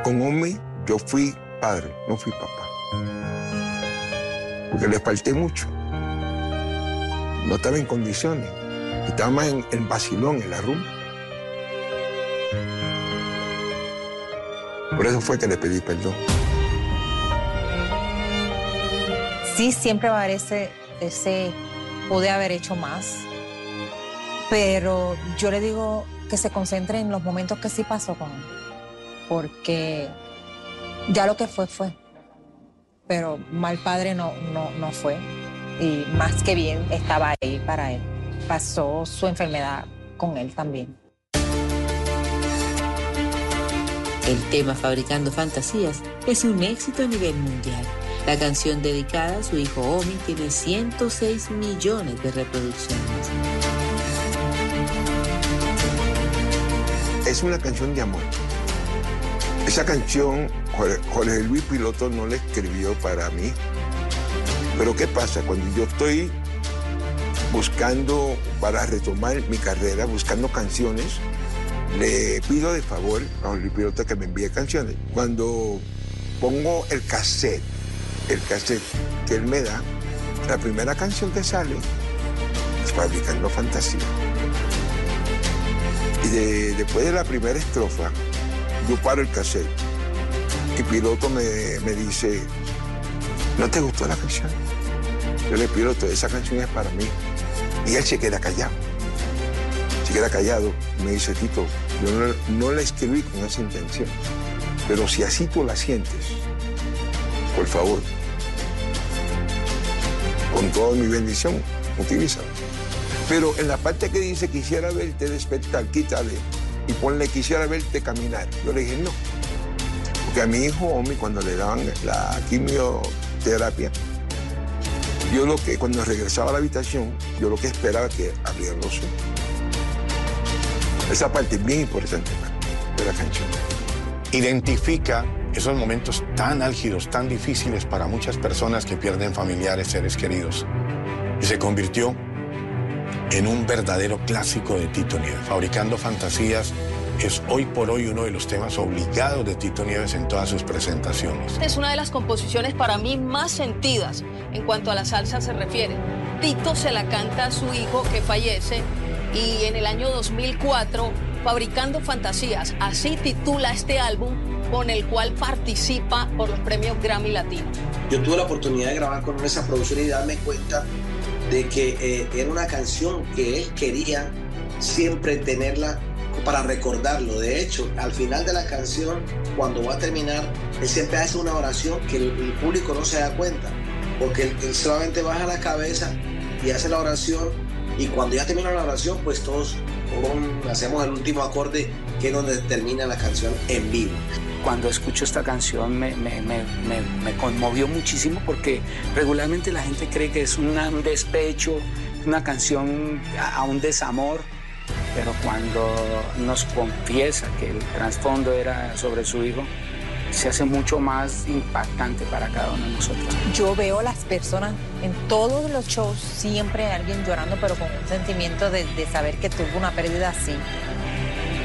Con Omi yo fui padre, no fui papá. Porque le falté mucho. No estaba en condiciones. Estaba más en, en vacilón, en la rumba. Por eso fue que le pedí perdón. Sí, siempre va a ese, pude haber hecho más, pero yo le digo que se concentre en los momentos que sí pasó con él, porque ya lo que fue fue, pero mal padre no, no, no fue, y más que bien estaba ahí para él, pasó su enfermedad con él también. El tema Fabricando Fantasías es un éxito a nivel mundial. La canción dedicada a su hijo Omi tiene 106 millones de reproducciones. Es una canción de amor. Esa canción Jorge, Luis Piloto no la escribió para mí. Pero ¿qué pasa? Cuando yo estoy buscando para retomar mi carrera, buscando canciones, le pido de favor a Jorge Piloto que me envíe canciones. Cuando pongo el cassette, el cassette que él me da, la primera canción que sale es Fabricando Fantasía. Y de- después de la primera estrofa, yo paro el cassette y Piloto me, me dice, ¿no te gustó la canción? Yo le Piloto, esa canción es para mí. Y él se queda callado. Se queda callado. Me dice, Tito, yo no, la escribí con esa intención. Pero si así tú la sientes, por favor, con toda mi bendición, utilízala. Pero en la parte que dice quisiera verte despertar, quítale y ponle quisiera verte caminar. Yo le dije no. Porque a mi hijo Omi cuando le daban la quimioterapia, yo lo que cuando regresaba a la habitación, yo lo que esperaba que abriera los ojos. Esa parte es bien importante de la canción. identifica esos momentos tan álgidos, tan difíciles para muchas personas que pierden familiares, seres queridos. Y se convirtió en un verdadero clásico de Tito Nieves. Fabricando fantasías es hoy por hoy uno de los temas obligados de Tito Nieves en todas sus presentaciones. Es una de las composiciones para mí más sentidas en cuanto a la salsa se refiere. Tito se la canta a su hijo que fallece y en el año 2004, Fabricando Fantasías, así titula este álbum con el cual participa por los premios Grammy Latino. Yo tuve la oportunidad de grabar con esa producción y darme cuenta de que eh, era una canción que él quería siempre tenerla para recordarlo. De hecho, al final de la canción, cuando va a terminar, él siempre hace una oración que el, público no se da cuenta, porque él solamente baja la cabeza y hace la oración y cuando ya termina la oración, pues todos hacemos el último acorde que es donde termina la canción en vivo. Cuando escucho esta canción me, conmovió muchísimo porque regularmente la gente cree que es un despecho, una canción a un desamor, pero cuando nos confiesa que el trasfondo era sobre su hijo, se hace mucho más impactante para cada uno de nosotros. Yo veo a las personas en todos los shows, siempre alguien llorando, pero con un sentimiento de, de saber que tuvo una pérdida así.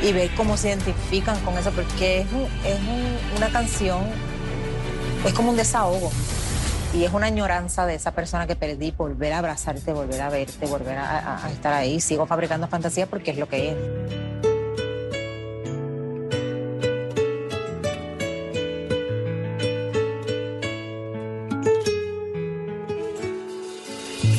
Y ver cómo se identifican con eso, porque es, es una canción, es como un desahogo. Y es una añoranza de esa persona que perdí, volver a abrazarte, volver a verte, volver a, a estar ahí. Sigo fabricando fantasías porque es lo que es.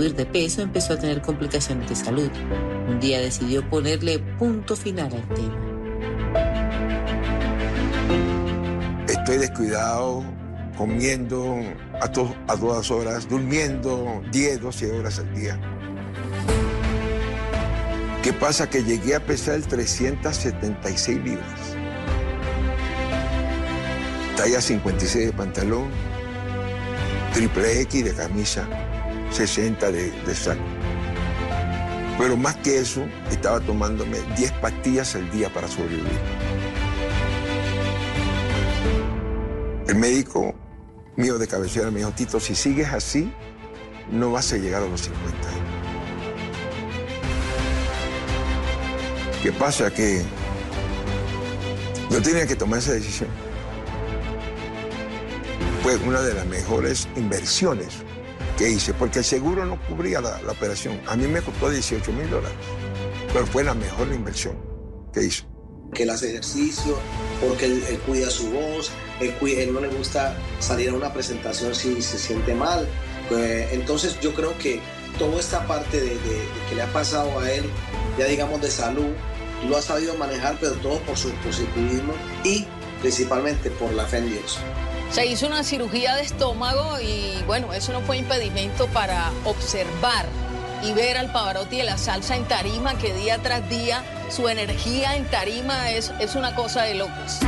subir de peso empezó a tener complicaciones de salud. Un día decidió ponerle punto final al tema. Estoy descuidado, comiendo a, to- a todas horas, durmiendo 10, 12 horas al día. ¿Qué pasa? Que llegué a pesar 376 libras. Talla 56 de pantalón, triple X de camisa, 60 de, de saco. Pero más que eso, estaba tomándome 10 pastillas al día para sobrevivir. El médico mío de cabecera me dijo, Tito, si sigues así, no vas a llegar a los 50 años. ¿Qué pasa? Que yo tenía que tomar esa decisión. Fue una de las mejores inversiones que hice, porque el seguro no cubría la, la operación. A mí me costó 18 mil dólares, pero fue la mejor inversión que hice. que él hace ejercicio, porque él, él cuida su voz, él, cui- él no le gusta salir a una presentación si se siente mal. Eh, entonces yo creo que toda esta parte de, de- de que le ha pasado a él, ya digamos de salud, lo ha sabido manejar, pero todo por su positivismo y principalmente por la fe en Dios. Se hizo una cirugía de estómago y bueno, eso no fue impedimento para observar y ver al Pavarotti de la salsa en tarima, que día tras día su energía en tarima es, es una cosa de locos.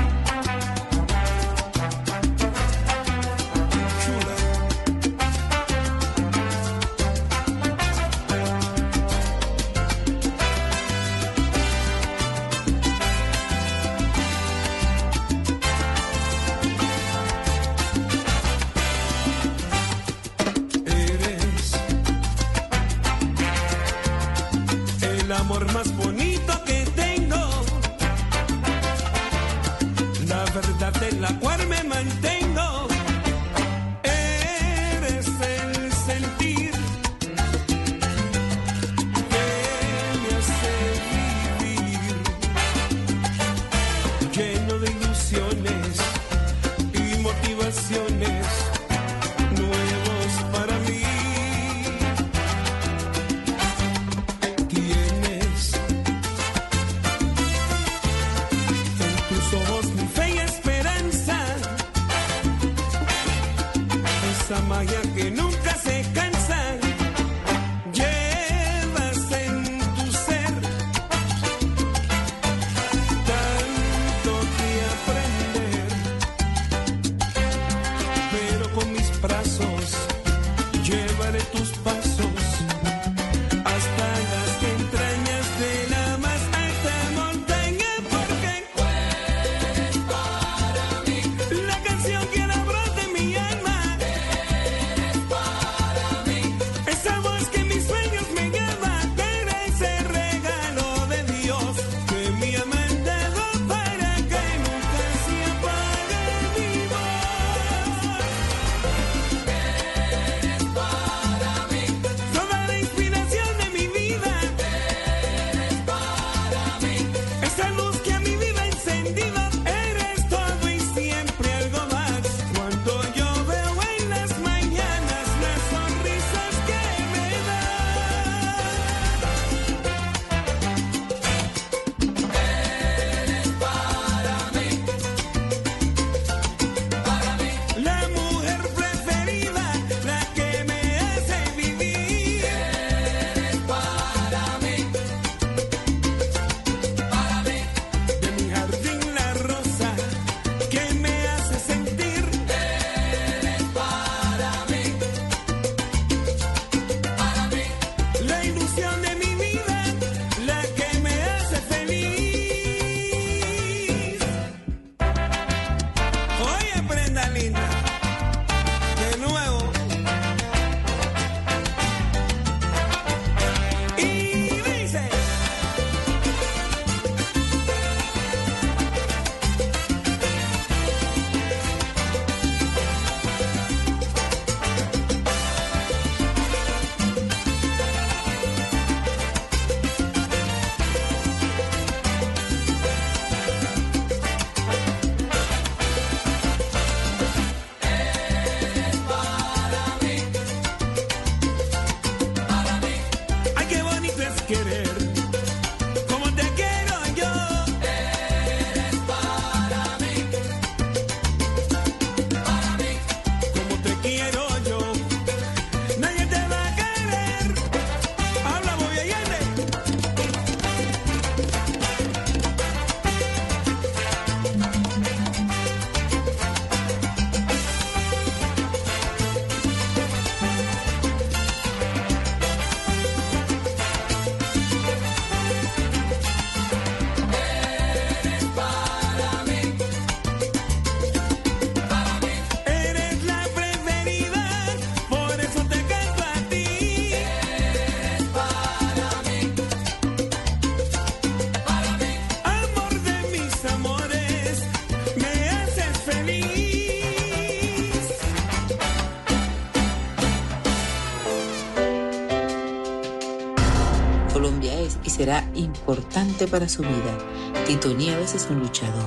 Importante para su vida. Tito Nieves es un luchador.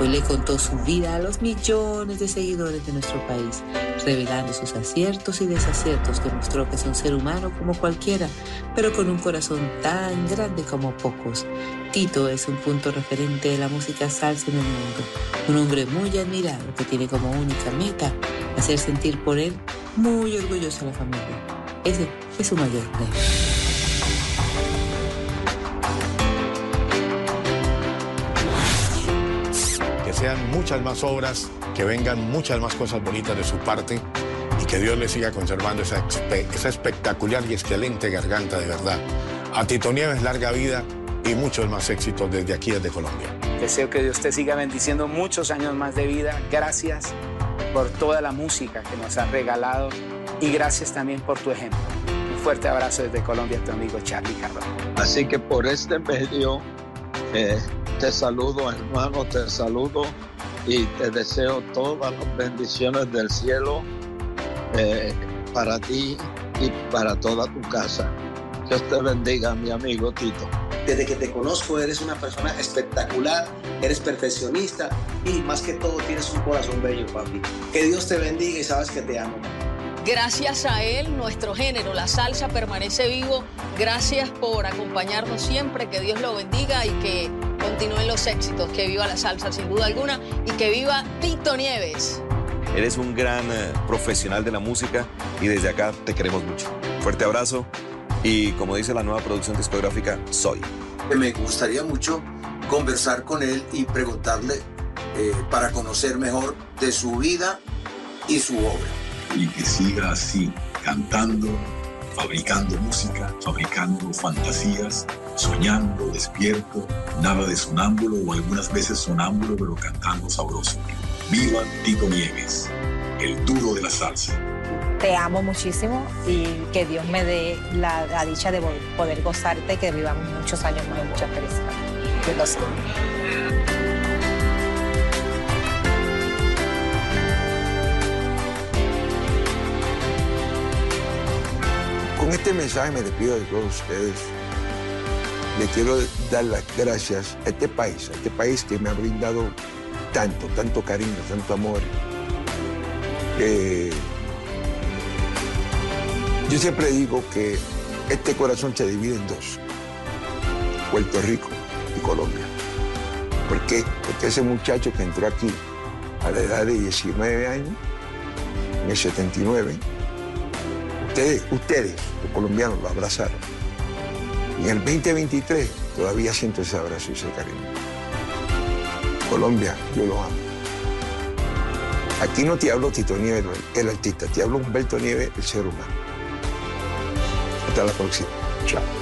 Hoy le contó su vida a los millones de seguidores de nuestro país, revelando sus aciertos y desaciertos, demostró que es un ser humano como cualquiera, pero con un corazón tan grande como pocos. Tito es un punto referente de la música salsa en el mundo, un hombre muy admirado que tiene como única meta hacer sentir por él muy orgullosa a la familia. Ese es su mayor premio. Sean muchas más obras, que vengan muchas más cosas bonitas de su parte y que Dios le siga conservando esa, esa espectacular y excelente garganta de verdad. A Tito Nieves, larga vida y muchos más éxitos desde aquí, desde Colombia. Deseo que Dios te siga bendiciendo muchos años más de vida. Gracias por toda la música que nos has regalado y gracias también por tu ejemplo. Un fuerte abrazo desde Colombia, tu amigo Charlie Cardón. Así que por este medio eh, te saludo hermano, te saludo y te deseo todas las bendiciones del cielo eh, para ti y para toda tu casa. Dios te bendiga, mi amigo Tito. Desde que te conozco eres una persona espectacular, eres perfeccionista y más que todo tienes un corazón bello, papi. Que Dios te bendiga y sabes que te amo. Gracias a él, nuestro género, la salsa, permanece vivo. Gracias por acompañarnos siempre. Que Dios lo bendiga y que continúen los éxitos. Que viva la salsa, sin duda alguna. Y que viva Tito Nieves. Eres un gran eh, profesional de la música y desde acá te queremos mucho. Fuerte abrazo y como dice la nueva producción discográfica, soy. Me gustaría mucho conversar con él y preguntarle eh, para conocer mejor de su vida y su obra. y que siga así, cantando, fabricando música, fabricando fantasías, soñando, despierto, nada de sonámbulo o algunas veces sonámbulo, pero cantando sabroso. Viva Tito Nieves, el duro de la salsa. Te amo muchísimo y que Dios me dé la, la dicha de poder gozarte, que vivamos muchos años más y mucha felicidad. Lo. Con este mensaje me despido de todos ustedes. Le quiero dar las gracias a este país, a este país que me ha brindado tanto, tanto cariño, tanto amor. que yo siempre digo que este corazón se divide en dos, Puerto Rico y Colombia. ¿Por qué? Porque ese muchacho que entró aquí a la edad de 19 años, en el 79, Ustedes, ustedes, los colombianos, lo abrazaron. En el 2023 todavía siento ese abrazo y ese cariño. Colombia, yo lo amo. Aquí no te hablo Tito Nieves, el artista, te hablo Humberto Nieves, el ser humano. Hasta la próxima. Chao.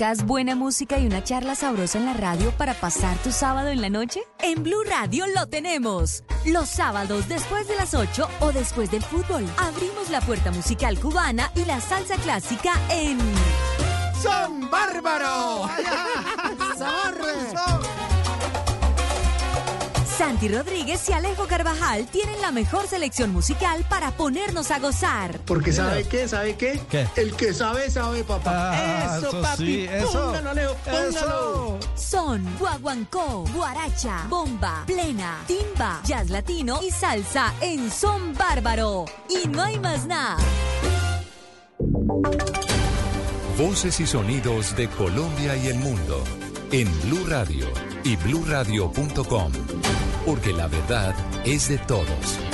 ¿Buscas buena música y una charla sabrosa en la radio para pasar tu sábado en la noche? En Blue Radio lo tenemos. Los sábados después de las 8 o después del fútbol, abrimos la puerta musical cubana y la salsa clásica en ¡Son bárbaro! Santi Rodríguez y Alejo Carvajal tienen la mejor selección musical para ponernos a gozar. Porque ¿sabe qué? ¿Sabe qué? ¿Qué? El que sabe, sabe, papá. Ah, eso, eso papi. sí, eso. Póngalo, Alejo, póngalo. Son guaguancó, guaracha, bomba, plena, timba, jazz latino y salsa en Son Bárbaro. Y no hay más nada. Voces y sonidos de Colombia y el mundo en Blue Radio y bluradio.com, porque la verdad es de todos.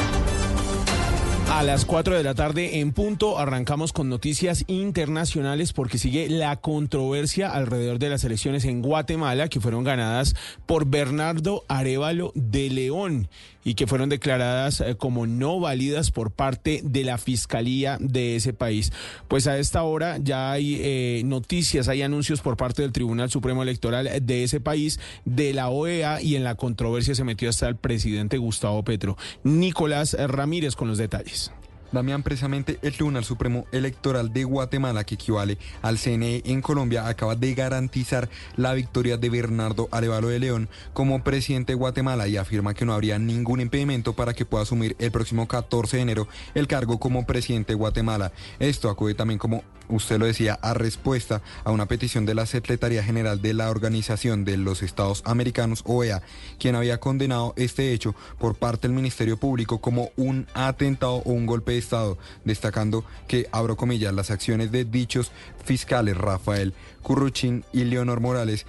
A las 4 de la tarde en punto arrancamos con noticias internacionales porque sigue la controversia alrededor de las elecciones en Guatemala que fueron ganadas por Bernardo Arevalo de León y que fueron declaradas eh, como no válidas por parte de la Fiscalía de ese país. Pues a esta hora ya hay eh, noticias, hay anuncios por parte del Tribunal Supremo Electoral de ese país, de la OEA y en la controversia se metió hasta el presidente Gustavo Petro. Nicolás Ramírez con los detalles. Damián, precisamente el Tribunal Supremo Electoral de Guatemala, que equivale al CNE en Colombia, acaba de garantizar la victoria de Bernardo Arevalo de León como presidente de Guatemala y afirma que no habría ningún impedimento para que pueda asumir el próximo 14 de enero el cargo como presidente de Guatemala. Esto acude también, como usted lo decía, a respuesta a una petición de la Secretaría General de la Organización de los Estados Americanos, OEA, quien había condenado este hecho por parte del Ministerio Público como un atentado o un golpe de Estado, destacando que, abro comillas, las acciones de dichos fiscales Rafael Curruchín y Leonor Morales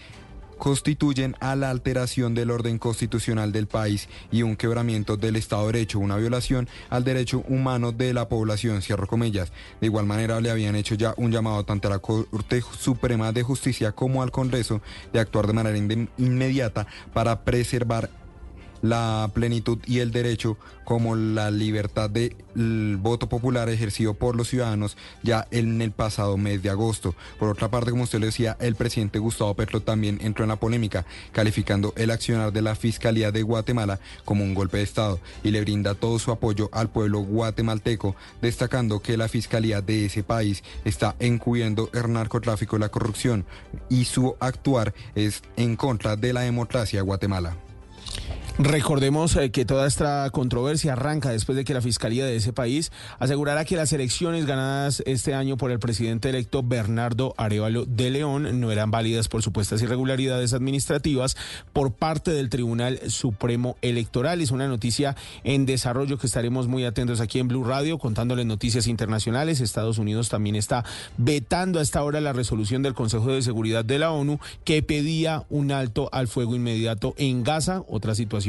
constituyen a la alteración del orden constitucional del país y un quebramiento del Estado de Derecho, una violación al derecho humano de la población, cierro comillas. De igual manera le habían hecho ya un llamado tanto a la Corte Suprema de Justicia como al Congreso de actuar de manera inmediata para preservar la plenitud y el derecho como la libertad del voto popular ejercido por los ciudadanos ya en el pasado mes de agosto. Por otra parte, como usted lo decía, el presidente Gustavo Petro también entró en la polémica, calificando el accionar de la Fiscalía de Guatemala como un golpe de Estado y le brinda todo su apoyo al pueblo guatemalteco, destacando que la Fiscalía de ese país está encubriendo el narcotráfico y la corrupción y su actuar es en contra de la democracia de Guatemala. Recordemos eh, que toda esta controversia arranca después de que la Fiscalía de ese país asegurara que las elecciones ganadas este año por el presidente electo Bernardo Arevalo de León no eran válidas por supuestas irregularidades administrativas por parte del Tribunal Supremo Electoral. Es una noticia en desarrollo que estaremos muy atentos aquí en Blue Radio contándoles noticias internacionales. Estados Unidos también está vetando a esta hora la resolución del Consejo de Seguridad de la ONU que pedía un alto al fuego inmediato en Gaza, otra situación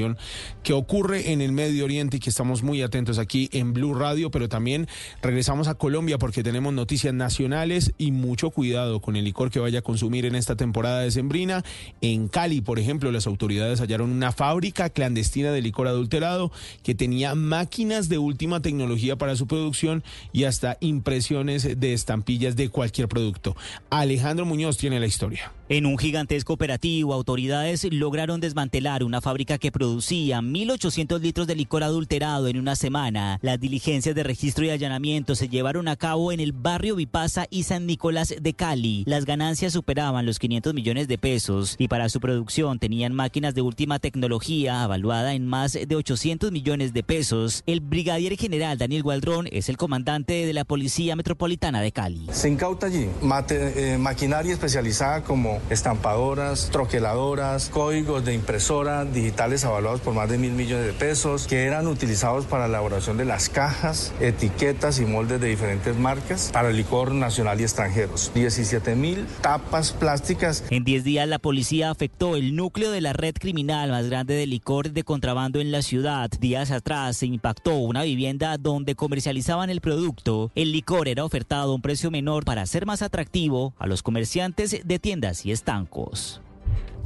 que ocurre en el Medio Oriente y que estamos muy atentos aquí en Blue Radio, pero también regresamos a Colombia porque tenemos noticias nacionales y mucho cuidado con el licor que vaya a consumir en esta temporada de sembrina. En Cali, por ejemplo, las autoridades hallaron una fábrica clandestina de licor adulterado que tenía máquinas de última tecnología para su producción y hasta impresiones de estampillas de cualquier producto. Alejandro Muñoz tiene la historia. En un gigantesco operativo, autoridades lograron desmantelar una fábrica que producía 1.800 litros de licor adulterado en una semana. Las diligencias de registro y allanamiento se llevaron a cabo en el barrio Vipasa y San Nicolás de Cali. Las ganancias superaban los 500 millones de pesos y para su producción tenían máquinas de última tecnología evaluada en más de 800 millones de pesos. El brigadier general Daniel Gualdrón es el comandante de la Policía Metropolitana de Cali. Se incauta allí eh, maquinaria especializada como estampadoras, troqueladoras, códigos de impresora digitales avaluados por más de mil millones de pesos, que eran utilizados para la elaboración de las cajas, etiquetas y moldes de diferentes marcas para licor nacional y extranjeros. 17 mil tapas plásticas. En 10 días la policía afectó el núcleo de la red criminal más grande de licor de contrabando en la ciudad. Días atrás se impactó una vivienda donde comercializaban el producto. El licor era ofertado a un precio menor para ser más atractivo a los comerciantes de tiendas y estancos.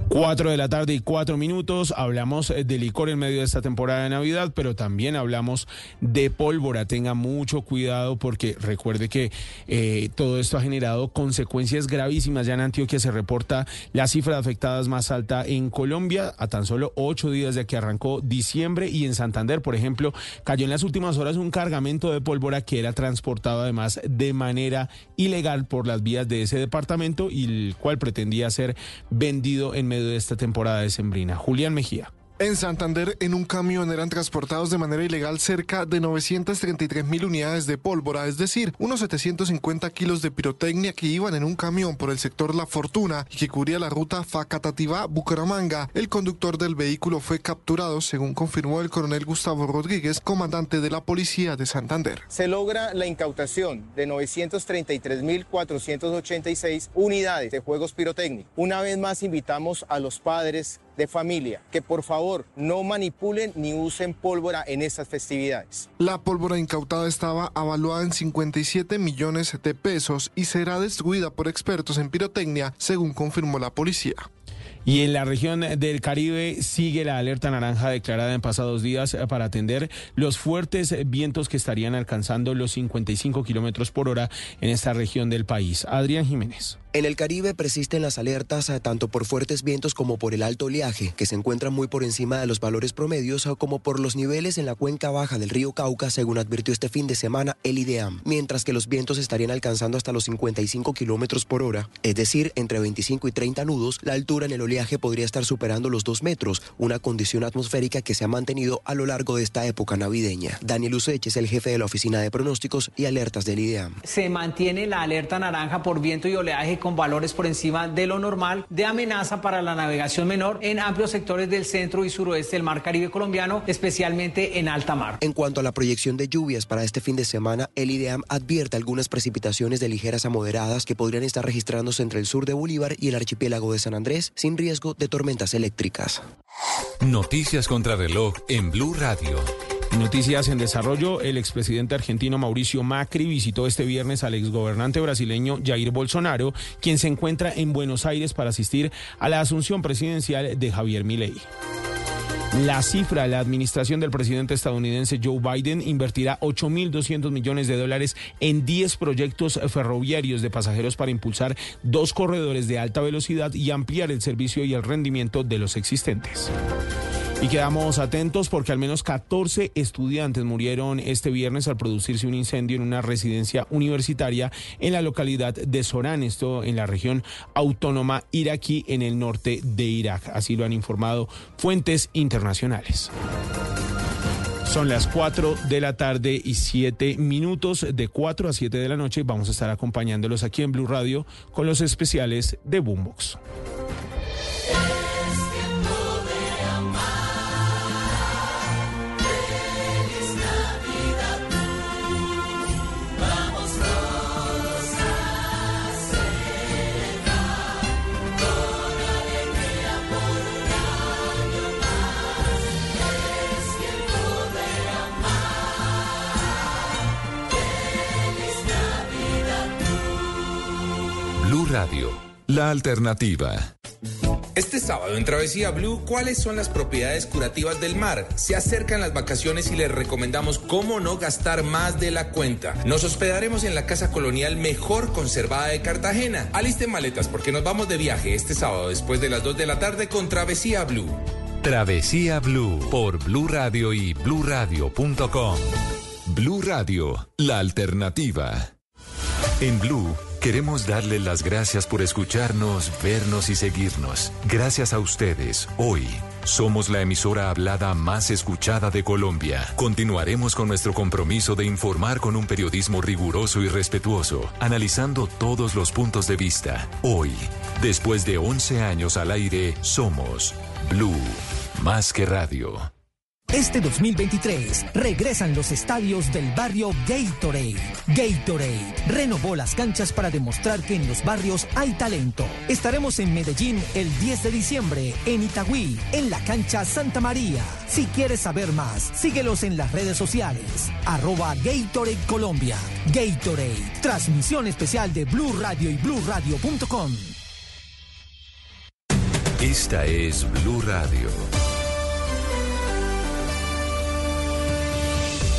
4 de la tarde y 4 minutos. Hablamos eh, de licor en medio de esta temporada de Navidad, pero también hablamos de pólvora. Tenga mucho cuidado porque recuerde que eh, todo esto ha generado consecuencias gravísimas. Ya en Antioquia se reporta la cifra de afectadas más alta en Colombia a tan solo ocho días de que arrancó diciembre y en Santander, por ejemplo, cayó en las últimas horas un cargamento de pólvora que era transportado además de manera ilegal por las vías de ese departamento y el cual pretendía ser vendido en medio de esta temporada de sembrina. Julián Mejía. En Santander, en un camión eran transportados de manera ilegal cerca de 933 mil unidades de pólvora, es decir, unos 750 kilos de pirotecnia que iban en un camión por el sector La Fortuna y que cubría la ruta Facatativá-Bucaramanga. El conductor del vehículo fue capturado, según confirmó el coronel Gustavo Rodríguez, comandante de la policía de Santander. Se logra la incautación de 933.486 unidades de juegos pirotécnicos. Una vez más invitamos a los padres de familia que por favor no manipulen ni usen pólvora en estas festividades. La pólvora incautada estaba avaluada en 57 millones de pesos y será distribuida por expertos en pirotecnia, según confirmó la policía. Y en la región del Caribe sigue la alerta naranja declarada en pasados días para atender los fuertes vientos que estarían alcanzando los 55 kilómetros por hora en esta región del país. Adrián Jiménez. En el Caribe persisten las alertas eh, tanto por fuertes vientos como por el alto oleaje, que se encuentran muy por encima de los valores promedios, o como por los niveles en la cuenca baja del río Cauca, según advirtió este fin de semana el IDEAM, mientras que los vientos estarían alcanzando hasta los 55 kilómetros por hora, es decir, entre 25 y 30 nudos, la altura en el oleaje podría estar superando los 2 metros, una condición atmosférica que se ha mantenido a lo largo de esta época navideña. Daniel Useche es el jefe de la Oficina de Pronósticos y Alertas del IDEAM. Se mantiene la alerta naranja por viento y oleaje con valores por encima de lo normal de amenaza para la navegación menor en amplios sectores del centro y suroeste del mar Caribe colombiano, especialmente en alta mar. En cuanto a la proyección de lluvias para este fin de semana, el IDEAM advierte algunas precipitaciones de ligeras a moderadas que podrían estar registrándose entre el sur de Bolívar y el archipiélago de San Andrés, sin riesgo de tormentas eléctricas. Noticias contra reloj en Blue Radio. Noticias en desarrollo. El expresidente argentino Mauricio Macri visitó este viernes al exgobernante brasileño Jair Bolsonaro, quien se encuentra en Buenos Aires para asistir a la asunción presidencial de Javier Milei. La cifra, la administración del presidente estadounidense Joe Biden invertirá 8.200 millones de dólares en 10 proyectos ferroviarios de pasajeros para impulsar dos corredores de alta velocidad y ampliar el servicio y el rendimiento de los existentes. Y quedamos atentos porque al menos 14 estudiantes murieron este viernes al producirse un incendio en una residencia universitaria en la localidad de Során, esto en la región autónoma iraquí en el norte de Irak. Así lo han informado fuentes internacionales. Son las 4 de la tarde y 7 minutos. De 4 a 7 de la noche vamos a estar acompañándolos aquí en Blue Radio con los especiales de Boombox. Radio, la alternativa. Este sábado en Travesía Blue, ¿cuáles son las propiedades curativas del mar? Se acercan las vacaciones y les recomendamos cómo no gastar más de la cuenta. Nos hospedaremos en la casa colonial mejor conservada de Cartagena. Alisten maletas porque nos vamos de viaje este sábado después de las 2 de la tarde con Travesía Blue. Travesía Blue por Blue Radio y bluradio.com. Blue Radio, la alternativa. En Blue queremos darle las gracias por escucharnos, vernos y seguirnos. Gracias a ustedes, hoy somos la emisora hablada más escuchada de Colombia. Continuaremos con nuestro compromiso de informar con un periodismo riguroso y respetuoso, analizando todos los puntos de vista. Hoy, Después de 11 años al aire, somos Blue, más que radio. Este 2023 regresan los estadios del barrio Gatorade. Gatorade renovó las canchas para demostrar que en los barrios hay talento. Estaremos en Medellín el 10 de diciembre, en Itagüí, en la cancha Santa María. Si quieres saber más, síguelos en las redes sociales. Arroba Gatorade Colombia. Gatorade. Transmisión especial de Blue Radio y BlueRadio.com. Esta es Blue Radio.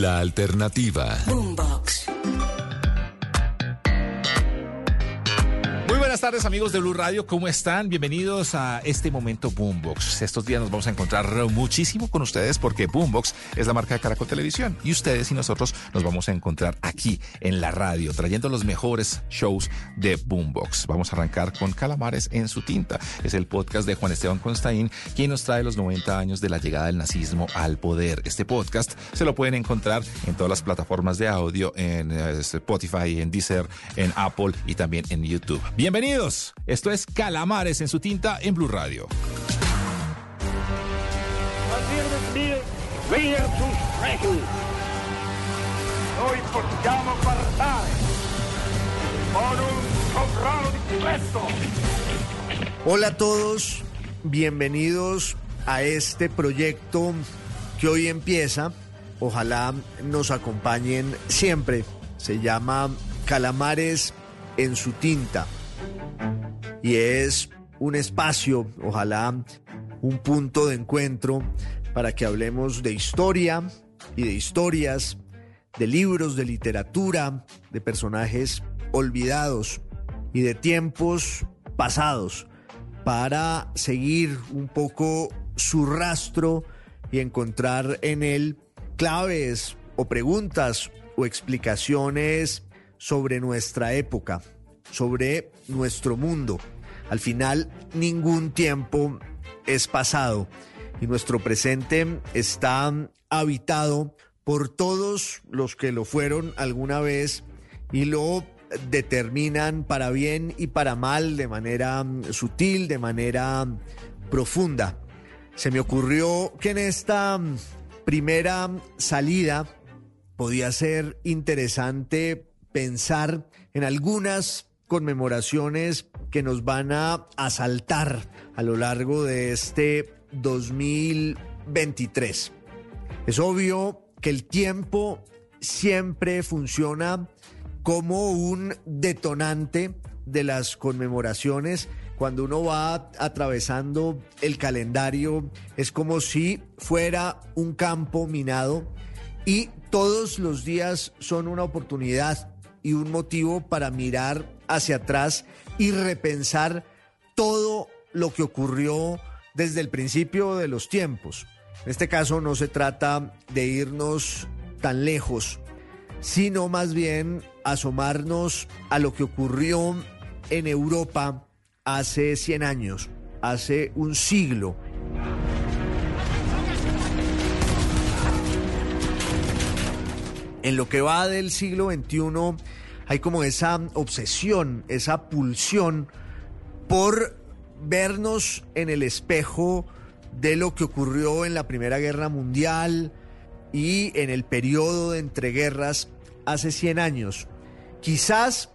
la alternativa. Boombox. Buenas tardes amigos de Blue Radio, ¿cómo están? Bienvenidos a este momento Boombox. Estos días nos vamos a encontrar muchísimo con ustedes porque Boombox es la marca de Caracol Televisión y ustedes y nosotros nos vamos a encontrar aquí en la radio trayendo los mejores shows de Boombox. Vamos a arrancar con Calamares en su tinta. Es el podcast de Juan Esteban Constaín quien nos trae los 90 años de la llegada del nazismo al poder. Este podcast se lo pueden encontrar en todas las plataformas de audio, en eh, Spotify, en Deezer, en Apple y también en YouTube. Bienvenidos. Esto es Calamares en su tinta en Blue Radio. Hola a todos, bienvenidos a este proyecto que hoy empieza. Ojalá nos acompañen siempre. Se llama Calamares en su tinta. Y es un espacio, ojalá un punto de encuentro para que hablemos de historia y de historias, de libros, de literatura, de personajes olvidados y de tiempos pasados, para seguir un poco su rastro y encontrar en él claves o preguntas o explicaciones sobre nuestra época, sobre nuestro mundo. Al final, ningún tiempo es pasado y nuestro presente está habitado por todos los que lo fueron alguna vez y lo determinan para bien y para mal, de manera mm, sutil, de manera mm, profunda. Se me ocurrió que en esta mm, primera salida podía ser interesante pensar en algunas conmemoraciones que nos van a asaltar a lo largo de este 2023. Es obvio que el tiempo siempre funciona como un detonante de las conmemoraciones. Cuando uno va atravesando el calendario, es como si fuera un campo minado y todos los días son una oportunidad y un motivo para mirar hacia atrás y repensar todo lo que ocurrió desde el principio de los tiempos. En este caso no se trata de irnos tan lejos, sino más bien asomarnos a lo que ocurrió en Europa hace 100 años, hace un siglo. En lo que va del siglo XXI hay como esa obsesión, esa pulsión por vernos en el espejo de lo que ocurrió en la Primera Guerra Mundial y en el periodo de entreguerras hace 100 años. Quizás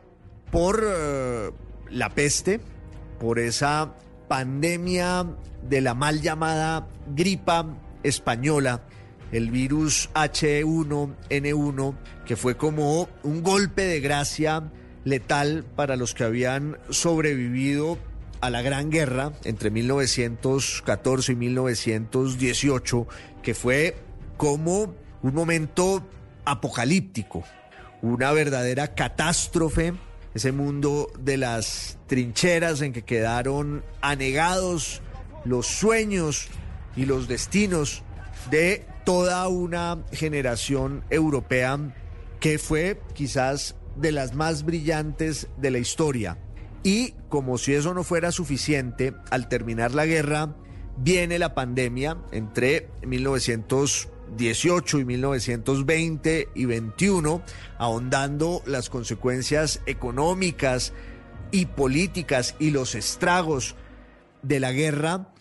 por eh, la peste, por esa pandemia de la mal llamada gripa española, el virus H1N1, que fue como un golpe de gracia letal para los que habían sobrevivido a la Gran Guerra entre 1914 y 1918, que fue como un momento apocalíptico, una verdadera catástrofe, ese mundo de las trincheras en que quedaron anegados los sueños y los destinos de toda una generación europea que fue quizás de las más brillantes de la historia. Y como si eso no fuera suficiente, al terminar la guerra, viene la pandemia entre 1918 y 1920 y 21, ahondando las consecuencias económicas y políticas y los estragos de la guerra.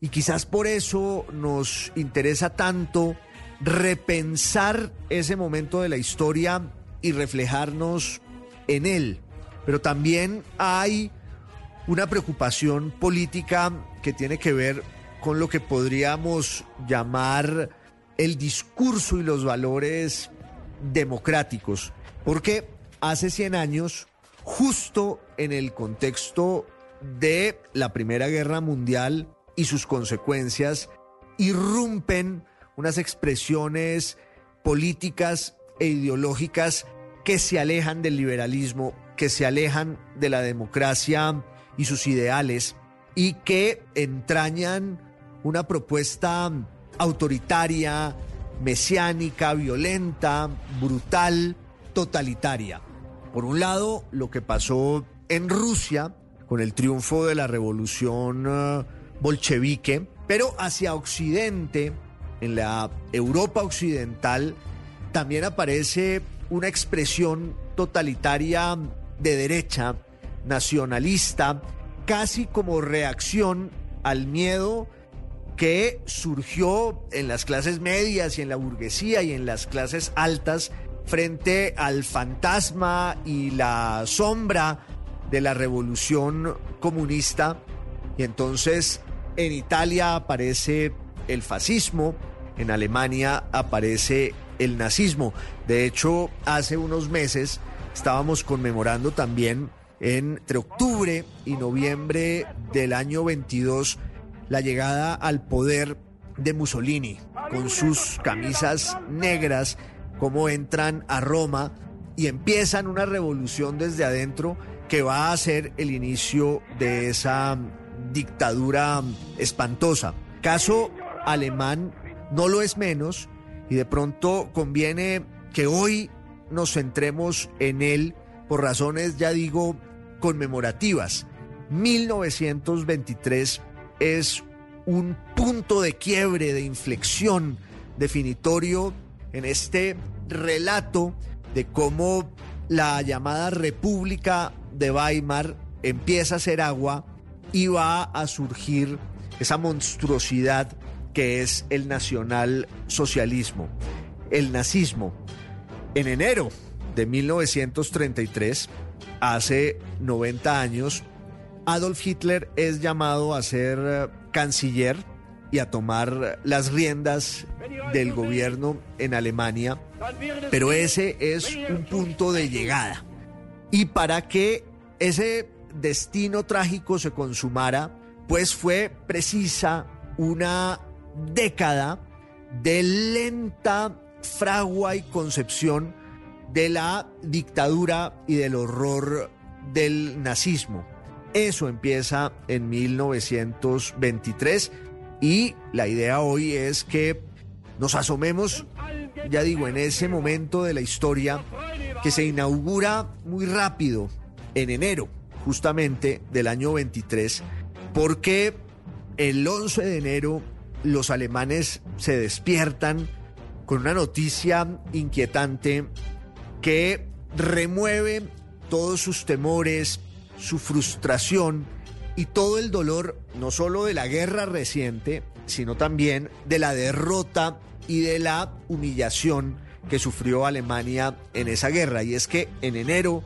Y quizás por eso nos interesa tanto repensar ese momento de la historia y reflejarnos en él. Pero también hay una preocupación política que tiene que ver con lo que podríamos llamar el discurso y los valores democráticos. Porque hace 100 años, justo en el contexto de la Primera Guerra Mundial y sus consecuencias, irrumpen unas expresiones políticas e ideológicas que se alejan del liberalismo, que se alejan de la democracia y sus ideales y que entrañan una propuesta autoritaria, mesiánica, violenta, brutal, totalitaria. Por un lado, lo que pasó en Rusia con el triunfo de la revolución eh, bolchevique, pero hacia Occidente, en la Europa occidental, también aparece una expresión totalitaria de derecha, nacionalista, casi como reacción al miedo que surgió en las clases medias y en la burguesía y en las clases altas frente al fantasma y la sombra de la revolución comunista. Y entonces en Italia aparece el fascismo, en Alemania aparece el nazismo. De hecho, hace unos meses estábamos conmemorando también entre octubre y noviembre del año 22 la llegada al poder de Mussolini con sus camisas negras, cómo entran a Roma y empiezan una revolución desde adentro que va a ser el inicio de esa dictadura espantosa. Caso alemán no lo es menos y de pronto conviene que hoy nos centremos en él por razones, ya digo, conmemorativas. 1923 es un punto de quiebre, de inflexión definitorio en este relato de cómo la llamada República de Weimar empieza a ser agua y va a surgir esa monstruosidad que es el nacionalsocialismo, el nazismo. En enero de 1933, hace 90 años, Adolf Hitler es llamado a ser eh, canciller y a tomar las riendas del gobierno en Alemania, pero ese es un punto de llegada. Y para que ese destino trágico se consumara, pues fue precisa una década de lenta fragua y concepción de la dictadura y del horror del nazismo. Eso empieza en 1923 y la idea hoy es que nos asomemos, ya digo, en ese momento de la historia que se inaugura muy rápido en enero justamente del año 23, porque el 11 de enero los alemanes se despiertan con una noticia inquietante que remueve todos sus temores, su frustración y todo el dolor, no solo de la guerra reciente, sino también de la derrota y de la humillación que sufrió Alemania en esa guerra. Y es que en enero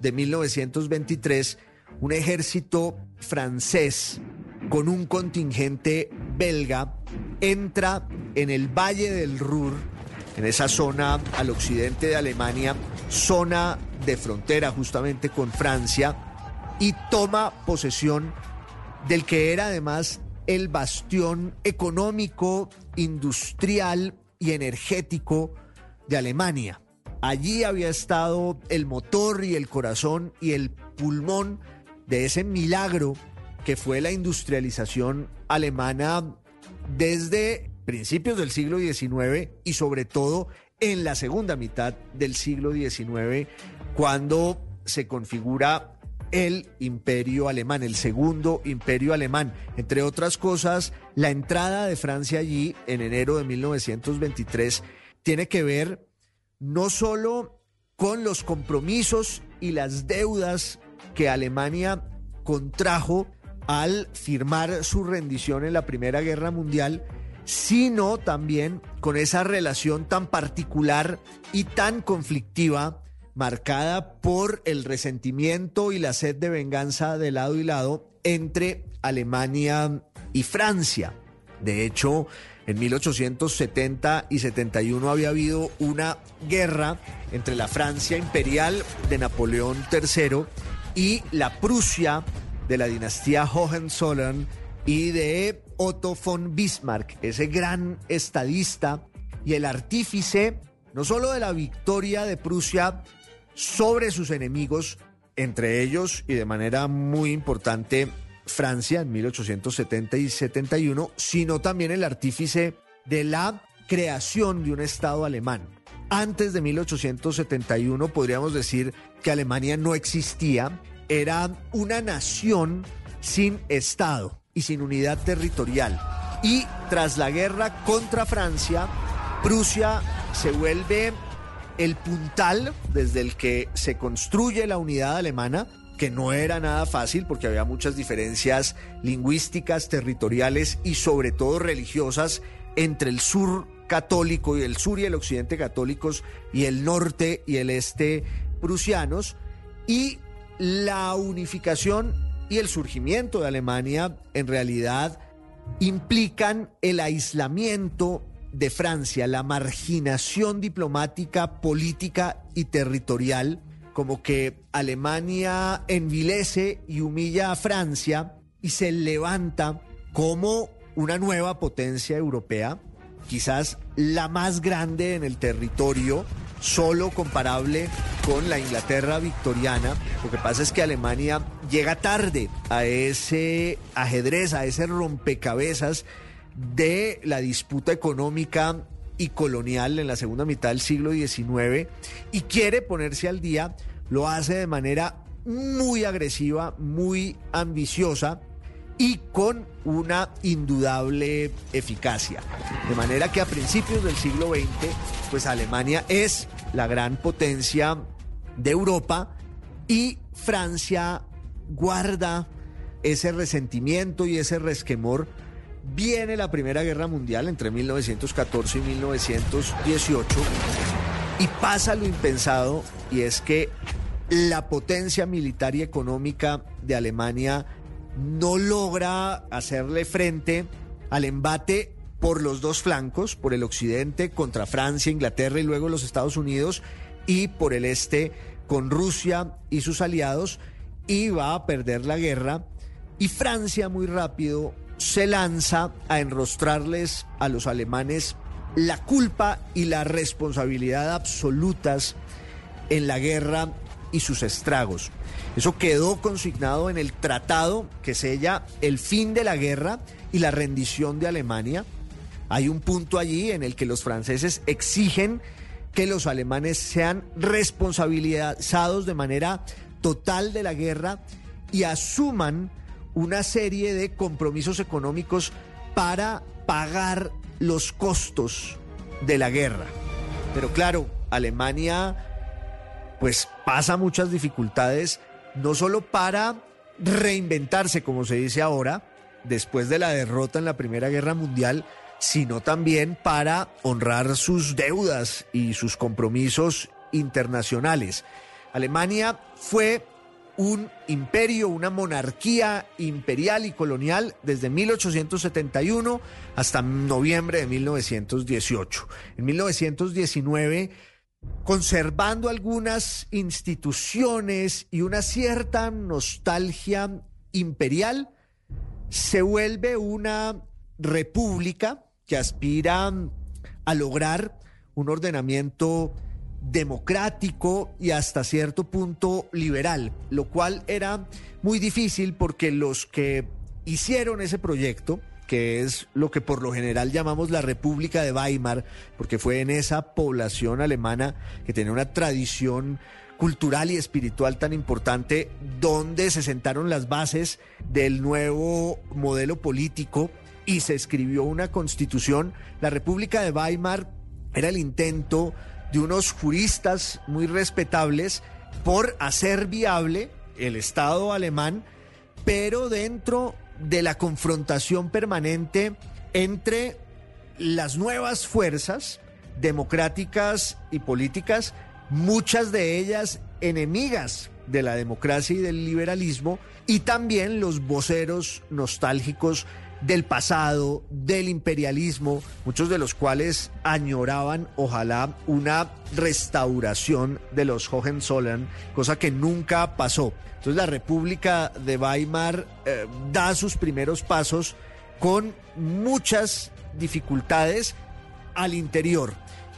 de 1923, un ejército francés con un contingente belga entra en el Valle del Ruhr, en esa zona al occidente de Alemania, zona de frontera justamente con Francia, y toma posesión del que era además el bastión económico, industrial y energético de Alemania. Allí había estado el motor y el corazón y el pulmón de ese milagro que fue la industrialización alemana desde principios del siglo XIX y sobre todo en la segunda mitad del siglo XIX, cuando se configura el imperio alemán, el segundo imperio alemán. Entre otras cosas, la entrada de Francia allí en enero de 1923 tiene que ver no solo con los compromisos y las deudas que Alemania contrajo al firmar su rendición en la Primera Guerra Mundial, sino también con esa relación tan particular y tan conflictiva marcada por el resentimiento y la sed de venganza de lado y lado entre Alemania y Francia. De hecho, en 1870 y 71 había habido una guerra entre la Francia imperial de Napoleón III y la Prusia de la dinastía Hohenzollern y de Otto von Bismarck, ese gran estadista y el artífice no solo de la victoria de Prusia sobre sus enemigos, entre ellos y de manera muy importante Francia en 1870 y 71, sino también el artífice de la creación de un Estado alemán. Antes de 1871 podríamos decir que Alemania no existía, era una nación sin Estado y sin unidad territorial. Y tras la guerra contra Francia, Prusia se vuelve el puntal desde el que se construye la unidad alemana, que no era nada fácil porque había muchas diferencias lingüísticas, territoriales y sobre todo religiosas entre el sur católico y el sur y el occidente católicos y el norte y el este prusianos. Y la unificación y el surgimiento de Alemania en realidad implican el aislamiento de Francia, la marginación diplomática, política y territorial, como que Alemania envilece y humilla a Francia y se levanta como una nueva potencia europea, quizás la más grande en el territorio, solo comparable con la Inglaterra victoriana. Lo que pasa es que Alemania llega tarde a ese ajedrez, a ese rompecabezas de la disputa económica y colonial en la segunda mitad del siglo XIX y quiere ponerse al día, lo hace de manera muy agresiva, muy ambiciosa y con una indudable eficacia. De manera que a principios del siglo XX, pues Alemania es la gran potencia de Europa y Francia guarda ese resentimiento y ese resquemor. Viene la Primera Guerra Mundial entre 1914 y 1918 y pasa lo impensado y es que la potencia militar y económica de Alemania no logra hacerle frente al embate por los dos flancos, por el occidente contra Francia, Inglaterra y luego los Estados Unidos, y por el este con Rusia y sus aliados, y va a perder la guerra. Y Francia muy rápido se lanza a enrostrarles a los alemanes la culpa y la responsabilidad absolutas en la guerra y sus estragos. Eso quedó consignado en el tratado que sella el fin de la guerra y la rendición de Alemania. Hay un punto allí en el que los franceses exigen que los alemanes sean responsabilizados de manera total de la guerra y asuman una serie de compromisos económicos para pagar los costos de la guerra. Pero claro, Alemania pues pasa muchas dificultades, no solo para reinventarse, como se dice ahora, después de la derrota en la Primera Guerra Mundial, sino también para honrar sus deudas y sus compromisos internacionales. Alemania fue un imperio, una monarquía imperial y colonial desde 1871 hasta noviembre de 1918. En 1919, conservando algunas instituciones y una cierta nostalgia imperial, se vuelve una república que aspira a lograr un ordenamiento democrático y hasta cierto punto liberal, lo cual era muy difícil porque los que hicieron ese proyecto, que es lo que por lo general llamamos la República de Weimar, porque fue en esa población alemana que tenía una tradición cultural y espiritual tan importante, donde se sentaron las bases del nuevo modelo político y se escribió una constitución. La República de Weimar era el intento de unos juristas muy respetables por hacer viable el Estado alemán, pero dentro de la confrontación permanente entre las nuevas fuerzas democráticas y políticas, muchas de ellas enemigas de la democracia y del liberalismo, y también los voceros nostálgicos del pasado, del imperialismo, muchos de los cuales añoraban ojalá una restauración de los Hohenzollern, cosa que nunca pasó. Entonces la República de Weimar eh, da sus primeros pasos con muchas dificultades al interior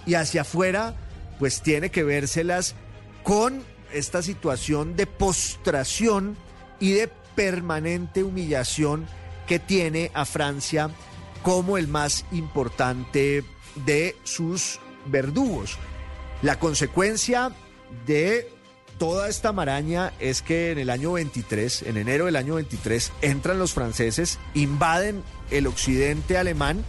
y hacia afuera pues tiene que vérselas con esta situación de postración y de permanente humillación que tiene a Francia como el más importante de sus verdugos. La consecuencia de toda esta maraña es que en el año 23, en enero del año 23, entran los franceses, invaden el occidente alemán,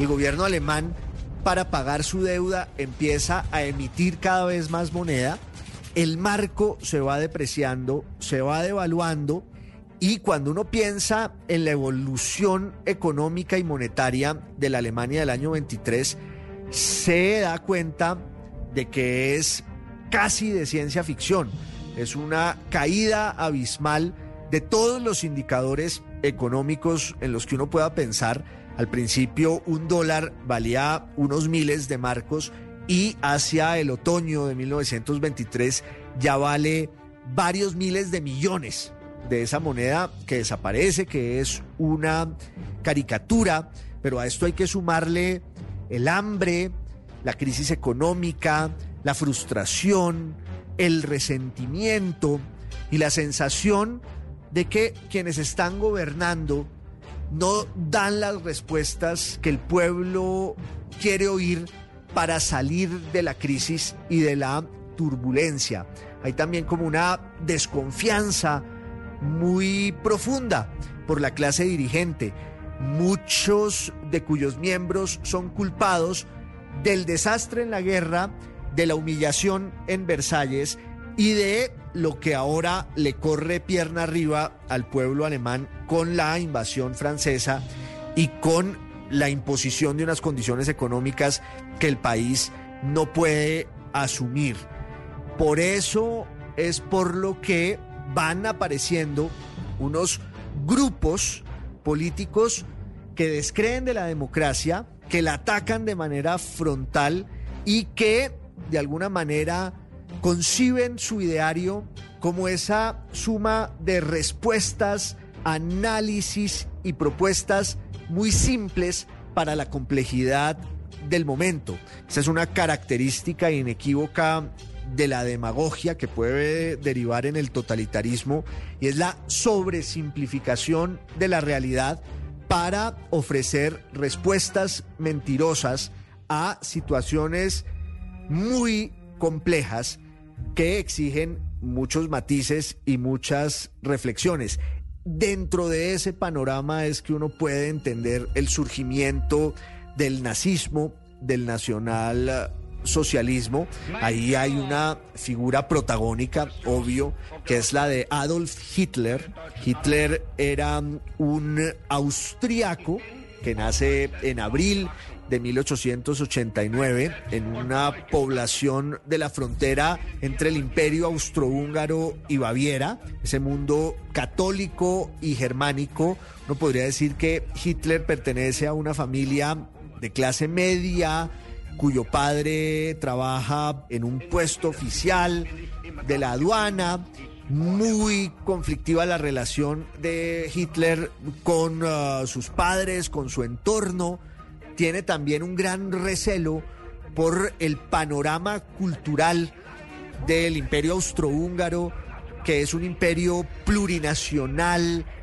el gobierno alemán para pagar su deuda empieza a emitir cada vez más moneda, el marco se va depreciando, se va devaluando y cuando uno piensa en la evolución económica y monetaria de la Alemania del año 23, se da cuenta de que es casi de ciencia ficción. Es una caída abismal de todos los indicadores económicos en los que uno pueda pensar. Al principio un dólar valía unos miles de marcos y hacia el otoño de 1923 ya vale varios miles de millones de esa moneda que desaparece, que es una caricatura, pero a esto hay que sumarle el hambre, la crisis económica, la frustración, el resentimiento y la sensación de que quienes están gobernando no dan las respuestas que el pueblo quiere oír para salir de la crisis y de la turbulencia. Hay también como una desconfianza muy profunda por la clase dirigente, muchos de cuyos miembros son culpados del desastre en la guerra, de la humillación en Versalles y de lo que ahora le corre pierna arriba al pueblo alemán con la invasión francesa y con la imposición de unas condiciones económicas que el país no puede asumir. Por eso es por lo que van apareciendo unos grupos políticos que descreen de la democracia, que la atacan de manera frontal y que de alguna manera conciben su ideario como esa suma de respuestas, análisis y propuestas muy simples para la complejidad del momento. Esa es una característica inequívoca de la demagogia que puede derivar en el totalitarismo y es la sobresimplificación de la realidad para ofrecer respuestas mentirosas a situaciones muy complejas que exigen muchos matices y muchas reflexiones. Dentro de ese panorama es que uno puede entender el surgimiento del nazismo, del nacional socialismo, ahí hay una figura protagónica, obvio, que es la de Adolf Hitler. Hitler era un austriaco que nace en abril de 1889 en una población de la frontera entre el imperio austrohúngaro y Baviera, ese mundo católico y germánico. Uno podría decir que Hitler pertenece a una familia de clase media, cuyo padre trabaja en un puesto oficial de la aduana. Muy conflictiva la relación de Hitler con uh, sus padres, con su entorno. Tiene también un gran recelo por el panorama cultural del imperio austrohúngaro, que es un imperio plurinacional